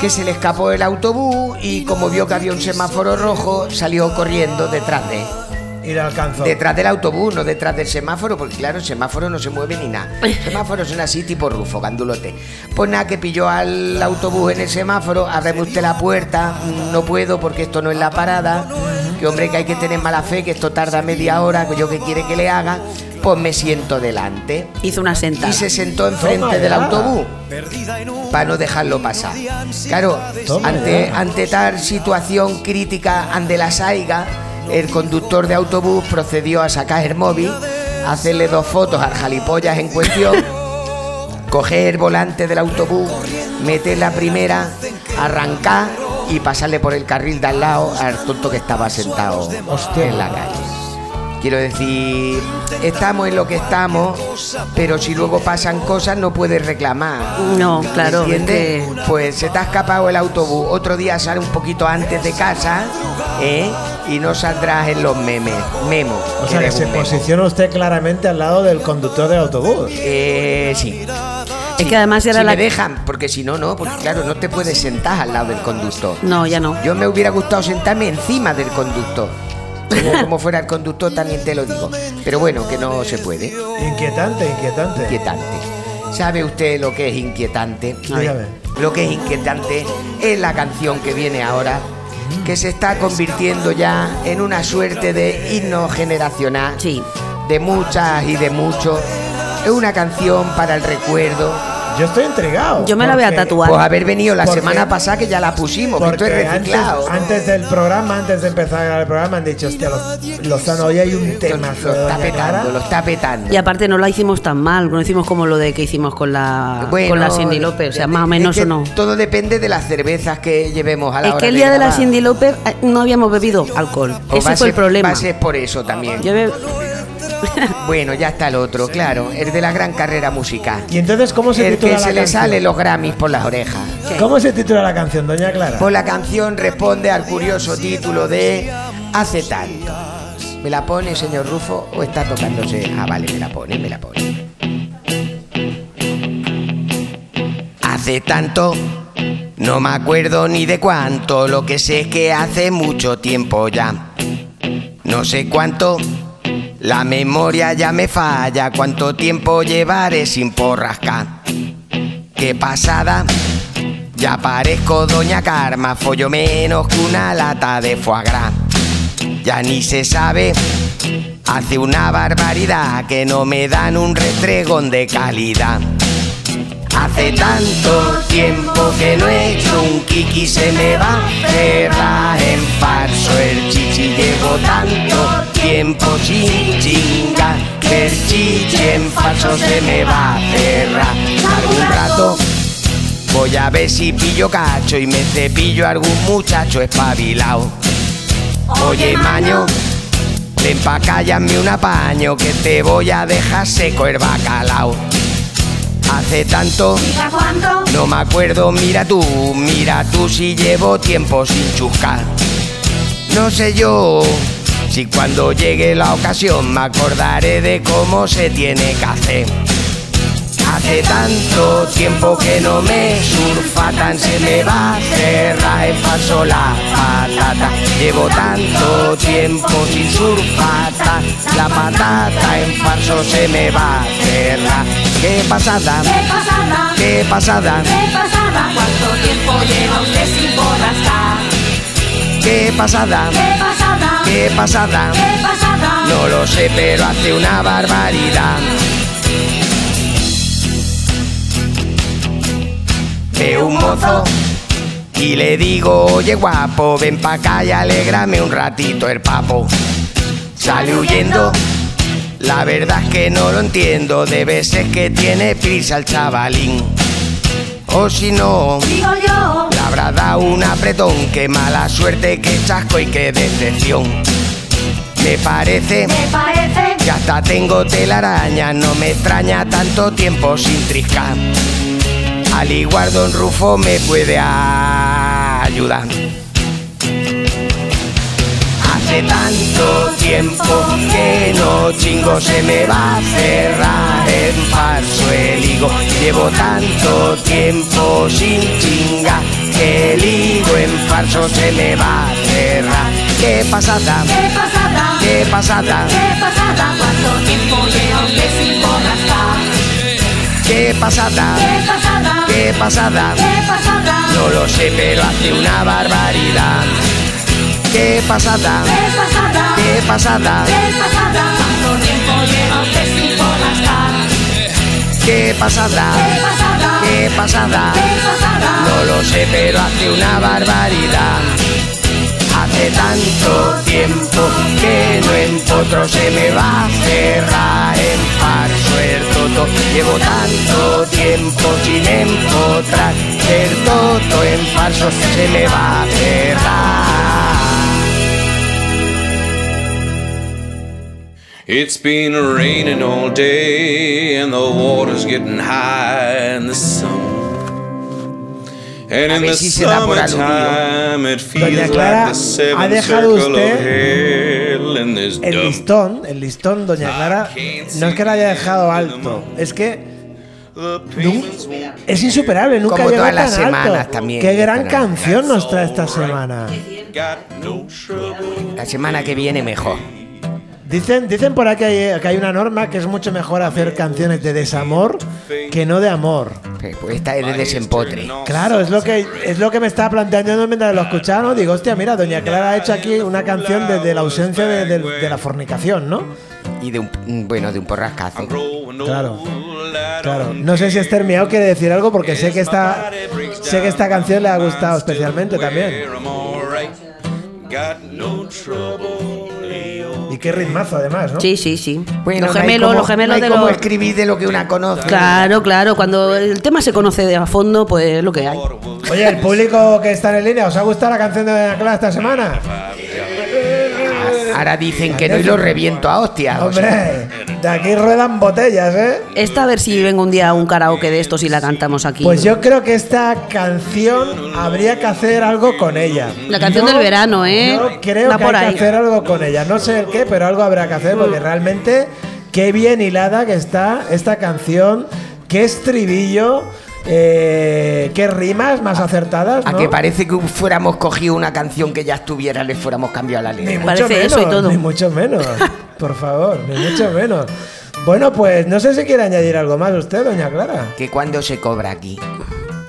que se le escapó el autobús y como vio que había un semáforo rojo, salió corriendo detrás de él. Y lo alcanzó. Detrás del autobús, no detrás del semáforo, porque claro, el semáforo no se mueve ni nada. Semáforos son así tipo rufo, gandulote. Pues nada, que pilló al autobús en el semáforo, ábreme usted la puerta, "Mm, no puedo porque esto no es la parada, que hombre que hay que tener mala fe, que esto tarda media hora, que yo que quiere que le haga, pues me siento delante. Hizo una sentada. Y se sentó enfrente Toma del autobús para no dejarlo pasar. Claro, Toma ante, ya. ante tal situación crítica ante la saiga, el conductor de autobús procedió a sacar el móvil, hacerle dos fotos al jalipollas en cuestión, coger el volante del autobús, meter la primera, arrancar y pasarle por el carril de al lado al tonto que estaba sentado Hostia. en la calle. Quiero decir, estamos en lo que estamos, pero si luego pasan cosas no puedes reclamar. No, claro. ¿Entiendes? que- Pues se te ha escapado el autobús. Otro día sale un poquito antes de casa, ¿eh? Y no saldrás en los memes. Memo. O sea, que se memo. posiciona usted claramente al lado del conductor del autobús. Eh, sí. Es que además era si la. me dejan, porque si no, no, porque claro, no te puedes sentar al lado del conductor. No, ya no. Yo me hubiera gustado sentarme encima del conductor. Como, como fuera el conductor, también te lo digo. Pero bueno, que no se puede. Inquietante, inquietante. Inquietante. ¿Sabe usted lo que es inquietante? Dígame. Lo que es inquietante es la canción que viene ahora, que se está convirtiendo ya en una suerte de himno generacional Sí. de muchas y de muchos. Es una canción para el recuerdo. Yo estoy intrigado. Yo me la voy a porque- tatuar. Pues haber venido la Porque- semana pasada que ya la pusimos, que esto Porque es antes, reciclado. antes del programa, antes de empezar el programa, han dicho, hostia, Lozano, hoy hay un tema lo, lo está petando, lo está petando. Y aparte no la hicimos tan mal, no hicimos como lo de que hicimos con la Bueno, con la Cindy Lauper, o sea, más o menos es que o no. Todo depende de las cervezas que llevemos a la Es hora que el día de la grabar. Cindy Lauper eh, no habíamos bebido alcohol. O Ese a fue el problema. Va a ser por eso también. Yo Bueno, ya está el otro, claro, el de la gran carrera musical. Y entonces, ¿cómo se el titula que la se le canción? salen los Grammys por las orejas. ¿Cómo se titula la canción, doña Clara? Pues la canción responde al curioso título de Hace tanto. ¿Me la pone, señor Rufo, o está tocándose? Ah, vale, me la pone, me la pone. Hace tanto, no me acuerdo ni de cuánto, lo que sé es que hace mucho tiempo ya. No sé cuánto, la memoria ya me falla, cuánto tiempo llevaré sin porrascar. Qué pasada, ya parezco doña Karma, follo menos que una lata de foie gras. Ya ni se sabe, hace una barbaridad que no me dan un restregón de calidad. Hace tanto tiempo que no he hecho un kiki, se me va a cerrar en falso el chichi. Llevo tanto tiempo sin chingar que el chichi en falso se me va a cerrar. Algún rato voy a ver si pillo cacho y me cepillo algún muchacho espabilado. Oye, maño, ven pa' hazme un apaño que te voy a dejar seco el bacalao. Hace tanto, no me acuerdo, mira tú, mira tú si llevo tiempo sin chuscar. No sé yo si cuando llegue la ocasión me acordaré de cómo se tiene que hacer. Hace tanto tiempo que no me surfatan, se me va a cerrar en falso la patata. Llevo tanto tiempo sin surfata, la patata en falso se me va a cerrar. ¿Qué pasada? ¿Qué pasada? ¿Qué pasada? ¿Qué pasada? ¿Cuánto tiempo lleva usted sin borrascar? ¿Qué pasada? ¿Qué pasada? ¿Qué pasada? ¿Qué pasada? No lo sé, pero hace una barbaridad. Veo un mozo y le digo, oye guapo, ven pa' acá y alégrame un ratito el papo. Sale huyendo, la verdad es que no lo entiendo, debe ser que tiene prisa el chavalín. O si no, Digo yo, le habrá dado un apretón, qué mala suerte, qué chasco y qué decepción. Me parece me parece que hasta tengo telaraña, no me extraña tanto tiempo sin triscar. Al igual don Rufo me puede ayudar. Hace tanto tiempo que no chingo, se me va a cerrar en falso el higo. Llevo tanto tiempo sin chingar que el higo en falso se me va a cerrar. ¿Qué pasada? ¿Qué pasada? ¿Qué pasada? ¿Qué pasada? ¿Cuánto tiempo usted sin borrascar? ¿Qué pasada? ¿Qué pasada? ¿Qué pasada? ¿Qué pasada? No lo sé, pero hace una barbaridad. ¿Qué pasada? ¿Qué pasada? ¿Qué pasada? ¿Qué pasada? ¿Cuánto tiempo lleva usted sin borrascar? ¿Qué pasada? ¿Qué pasada? ¿Qué pasada? ¿Qué pasada? No lo sé, pero hace una barbaridad. Hace tanto tiempo que no empotro, se me va a cerrar en falso el toto. Llevo tanto tiempo sin empotrar, el toto en falso se me va a cerrar. It's been raining all day and the water's getting high in the summer. And in ver the si se da por summertime it feels Doña like Clara, the ha seventh dejado circle of usted El listón, el listón, doña Clara, no es que lo haya dejado alto, es que es insuperable, nunca Como llegó todas las tan alto. semanas también, Qué gran canción nos trae esta semana. La semana que viene mejor. Dicen, dicen por aquí que hay, que hay una norma que es mucho mejor hacer canciones de desamor que no de amor. Pues esta es de desempotre. Claro, es lo que es lo que me estaba planteando mientras lo escuchaba, ¿no? Digo, hostia, mira, Doña Clara ha hecho aquí una canción de, de la ausencia de, de- de la fornicación, ¿no? Y de un, bueno, de un porrascazo. Claro. Claro. No sé si Esther Miau quiere decir algo porque sé que esta sé que esta canción le ha gustado especialmente también. Qué ritmazo además, ¿no? Sí, sí, sí. Bueno, los no gemelos, como- los gemelos no de los. escribir de lo que una conoce. Claro, claro. Cuando el tema se conoce de a fondo, pues es lo que hay. Oye, el público que está en línea, ¿os ha gustado la canción de Doña Clara esta semana? Ahora dicen que no y lo reviento a sea. Hombre, de aquí ruedan botellas, ¿eh? Esta a ver si vengo un día a un karaoke de estos y la cantamos aquí. Pues yo creo que esta canción habría que hacer algo con ella. La canción Yo- del verano, ¿eh? Yo creo Va que por hay ahí. que hacer algo con ella. No sé el qué, pero algo habrá que hacer porque realmente qué bien hilada que está esta canción, qué estribillo, eh, qué rimas más acertadas. A ¿no? que parece que fuéramos cogido una canción que ya estuviera, le fuéramos cambiado la Ni letra. mucho Parece menos, eso y todo. Ni mucho menos. Por favor, ni mucho menos. Bueno, pues no sé si quiere añadir algo más usted, doña Clara. Que cuando se cobra aquí.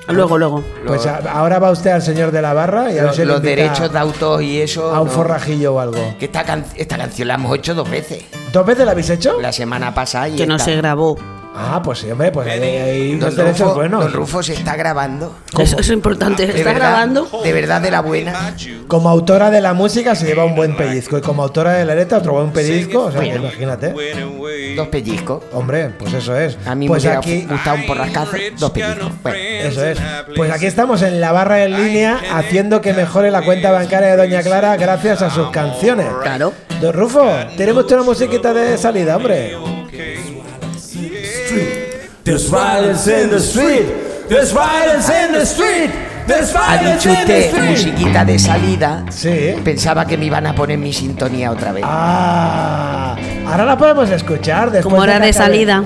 Luego, luego. Pues a- ahora va usted al señor de la barra y a Los, los derechos de autor y eso. a un no. forrajillo o algo. Que esta, can- esta canción la hemos hecho dos veces. ¿Dos veces la habéis hecho? La semana pasada y Que no se grabó. Ah, pues sí, hombre, pues ahí hay Don los derechos Rufo, buenos. Don Rufo se está grabando. Eso es importante. De ¿Está verdad, grabando? De verdad, de la buena. Como autora de la música se lleva un buen pellizco y como autora de la letra otro buen pellizco, o sea, imagínate. Dos pellizcos. Hombre, pues eso es. A mí pues me hubiera aquí, gustado un porrascazo, dos pellizcos. Bueno, eso es. Pues aquí estamos en la barra en línea haciendo que mejore la cuenta bancaria de Doña Clara gracias a sus canciones. Claro. Don Rufo, tenemos una musiquita de salida, hombre. There's violence in the street. There's violence in the street. Street. musiquita de salida. Sí. Pensaba que me iban a poner mi sintonía otra vez. Ah, Ahora la podemos escuchar. Después Como hora de acabe- salida.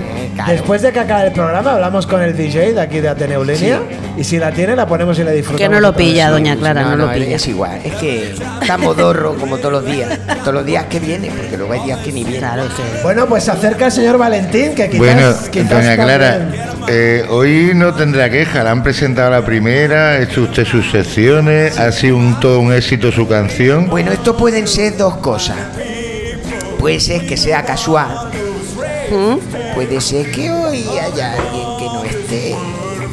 Después de que acabe el programa, hablamos con el DJ de aquí de Ateneo Línea. Y si la tiene, la ponemos y la disfrutamos. Que no lo pilla, doña Clara, no, lo es- pilla. Es igual, es que está modorro como todos los días. Todos los días que viene, porque luego hay días que ni viene. Claro, que. Bueno, pues se acerca el señor Valentín, que quizás. Bueno, quizás doña Clara, eh, hoy no tendrá queja, la han presentado la primera, hecho usted sus secciones, ha sido un, todo un éxito su canción. Bueno, esto pueden ser dos cosas. Puede ser que sea casual. Puede ser que hoy haya alguien que no esté.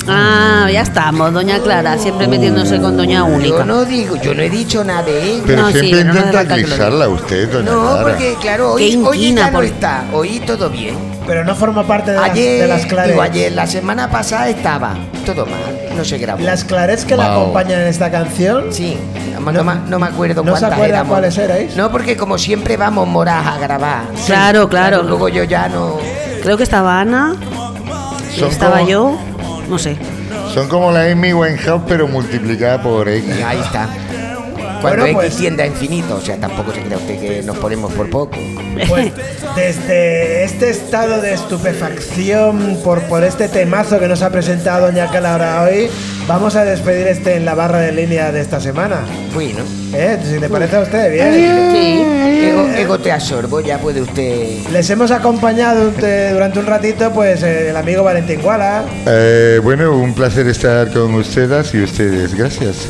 Ah, ya estamos, doña Clara, siempre metiéndose con doña Yo Única. no digo, yo no he dicho nada de ella. Pero No, sí, siempre no hace intenta lo eclipsarla usted, doña No, Clara. porque claro, hoy, hoy ella no por- está. Hoy todo bien. Pero no forma parte de, las, de las clarets. digo, ayer, la semana pasada estaba todo mal, no se grabó. Las clarets que la acompañan en esta canción. Sí, no, no me- no me acuerdo ¿No se cuántas acuerda éramos. cuáles erais? No, porque como siempre vamos moras a grabar. Claro, claro. Luego yo ya no. Creo que estaba Ana, Son estaba como- yo, no sé. Son como la Amy Winehouse, pero multiplicada por X. Ahí está. Cuando Bueno, X pues- tiende a infinito, o sea, tampoco se crea usted que nos ponemos por poco. Pues desde este estado de estupefacción por, por este temazo que nos ha presentado Doña Clara hoy, vamos a despedir este en la barra de línea de esta semana. Bueno, ¿Eh? Si le parece a usted, bien. Sí. ego, ego te absorbo, ya puede usted. Les hemos acompañado durante un ratito, pues eh, el amigo Valentín Guala. Eh, bueno, un placer estar con ustedes y ustedes. Gracias.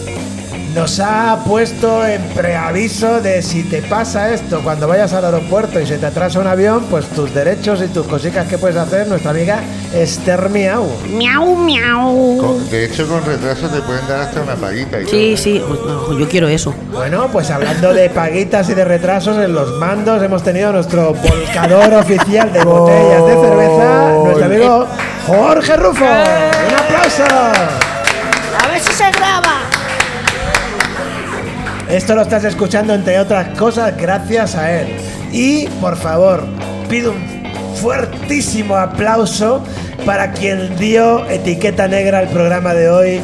Nos ha puesto en preaviso de si te pasa esto cuando vayas al aeropuerto y se te atrasa un avión, pues tus derechos y tus cositas que puedes hacer, nuestra amiga Esther Miau. Miau, miau. Con- de hecho, con retraso te pueden dar hasta una paguita. Y Sí, todo. sí, no, yo quiero eso. Bueno, pues hablando de paguitas y de retrasos en los mandos, hemos tenido nuestro volcador oficial de botellas de cerveza, nuestro amigo Jorge Rufo. ¡Un aplauso! A ver si se graba. Esto lo estás escuchando, entre otras cosas, gracias a él. Y, por favor, pido un fuertísimo aplauso para quien dio etiqueta negra al programa de hoy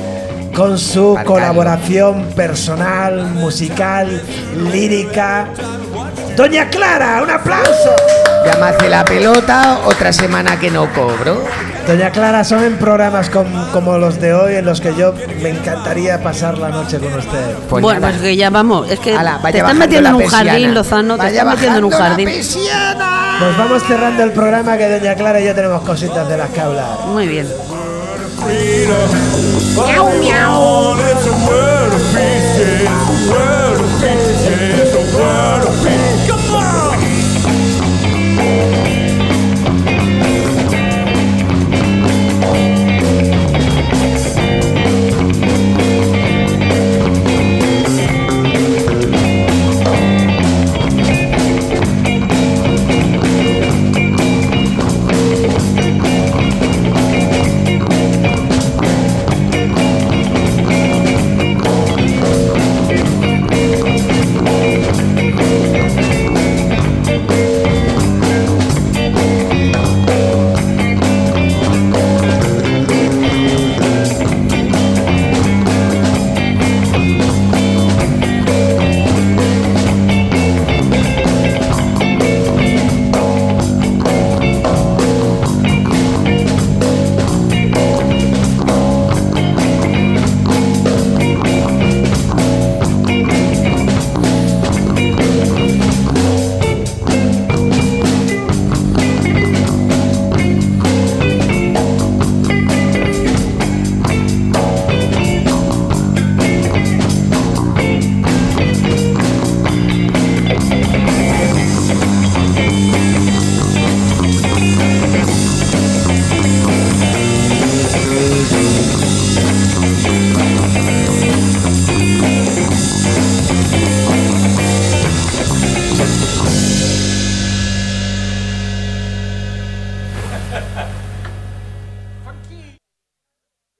con su colaboración personal, musical, lírica. Doña Clara, un aplauso. Hace la pelota, otra semana que no cobro. Doña Clara, son en programas com- como los de hoy en los que yo me encantaría pasar la noche con usted. Pues bueno, nada. pues que ya vamos. Es que Ala, vaya te están metiendo en un jardín. Lozano, te Vaya están metiendo en un jardín. Nos vamos cerrando el programa que Doña Clara y yo tenemos cositas de las que hablar. Muy bien. Miau, miau.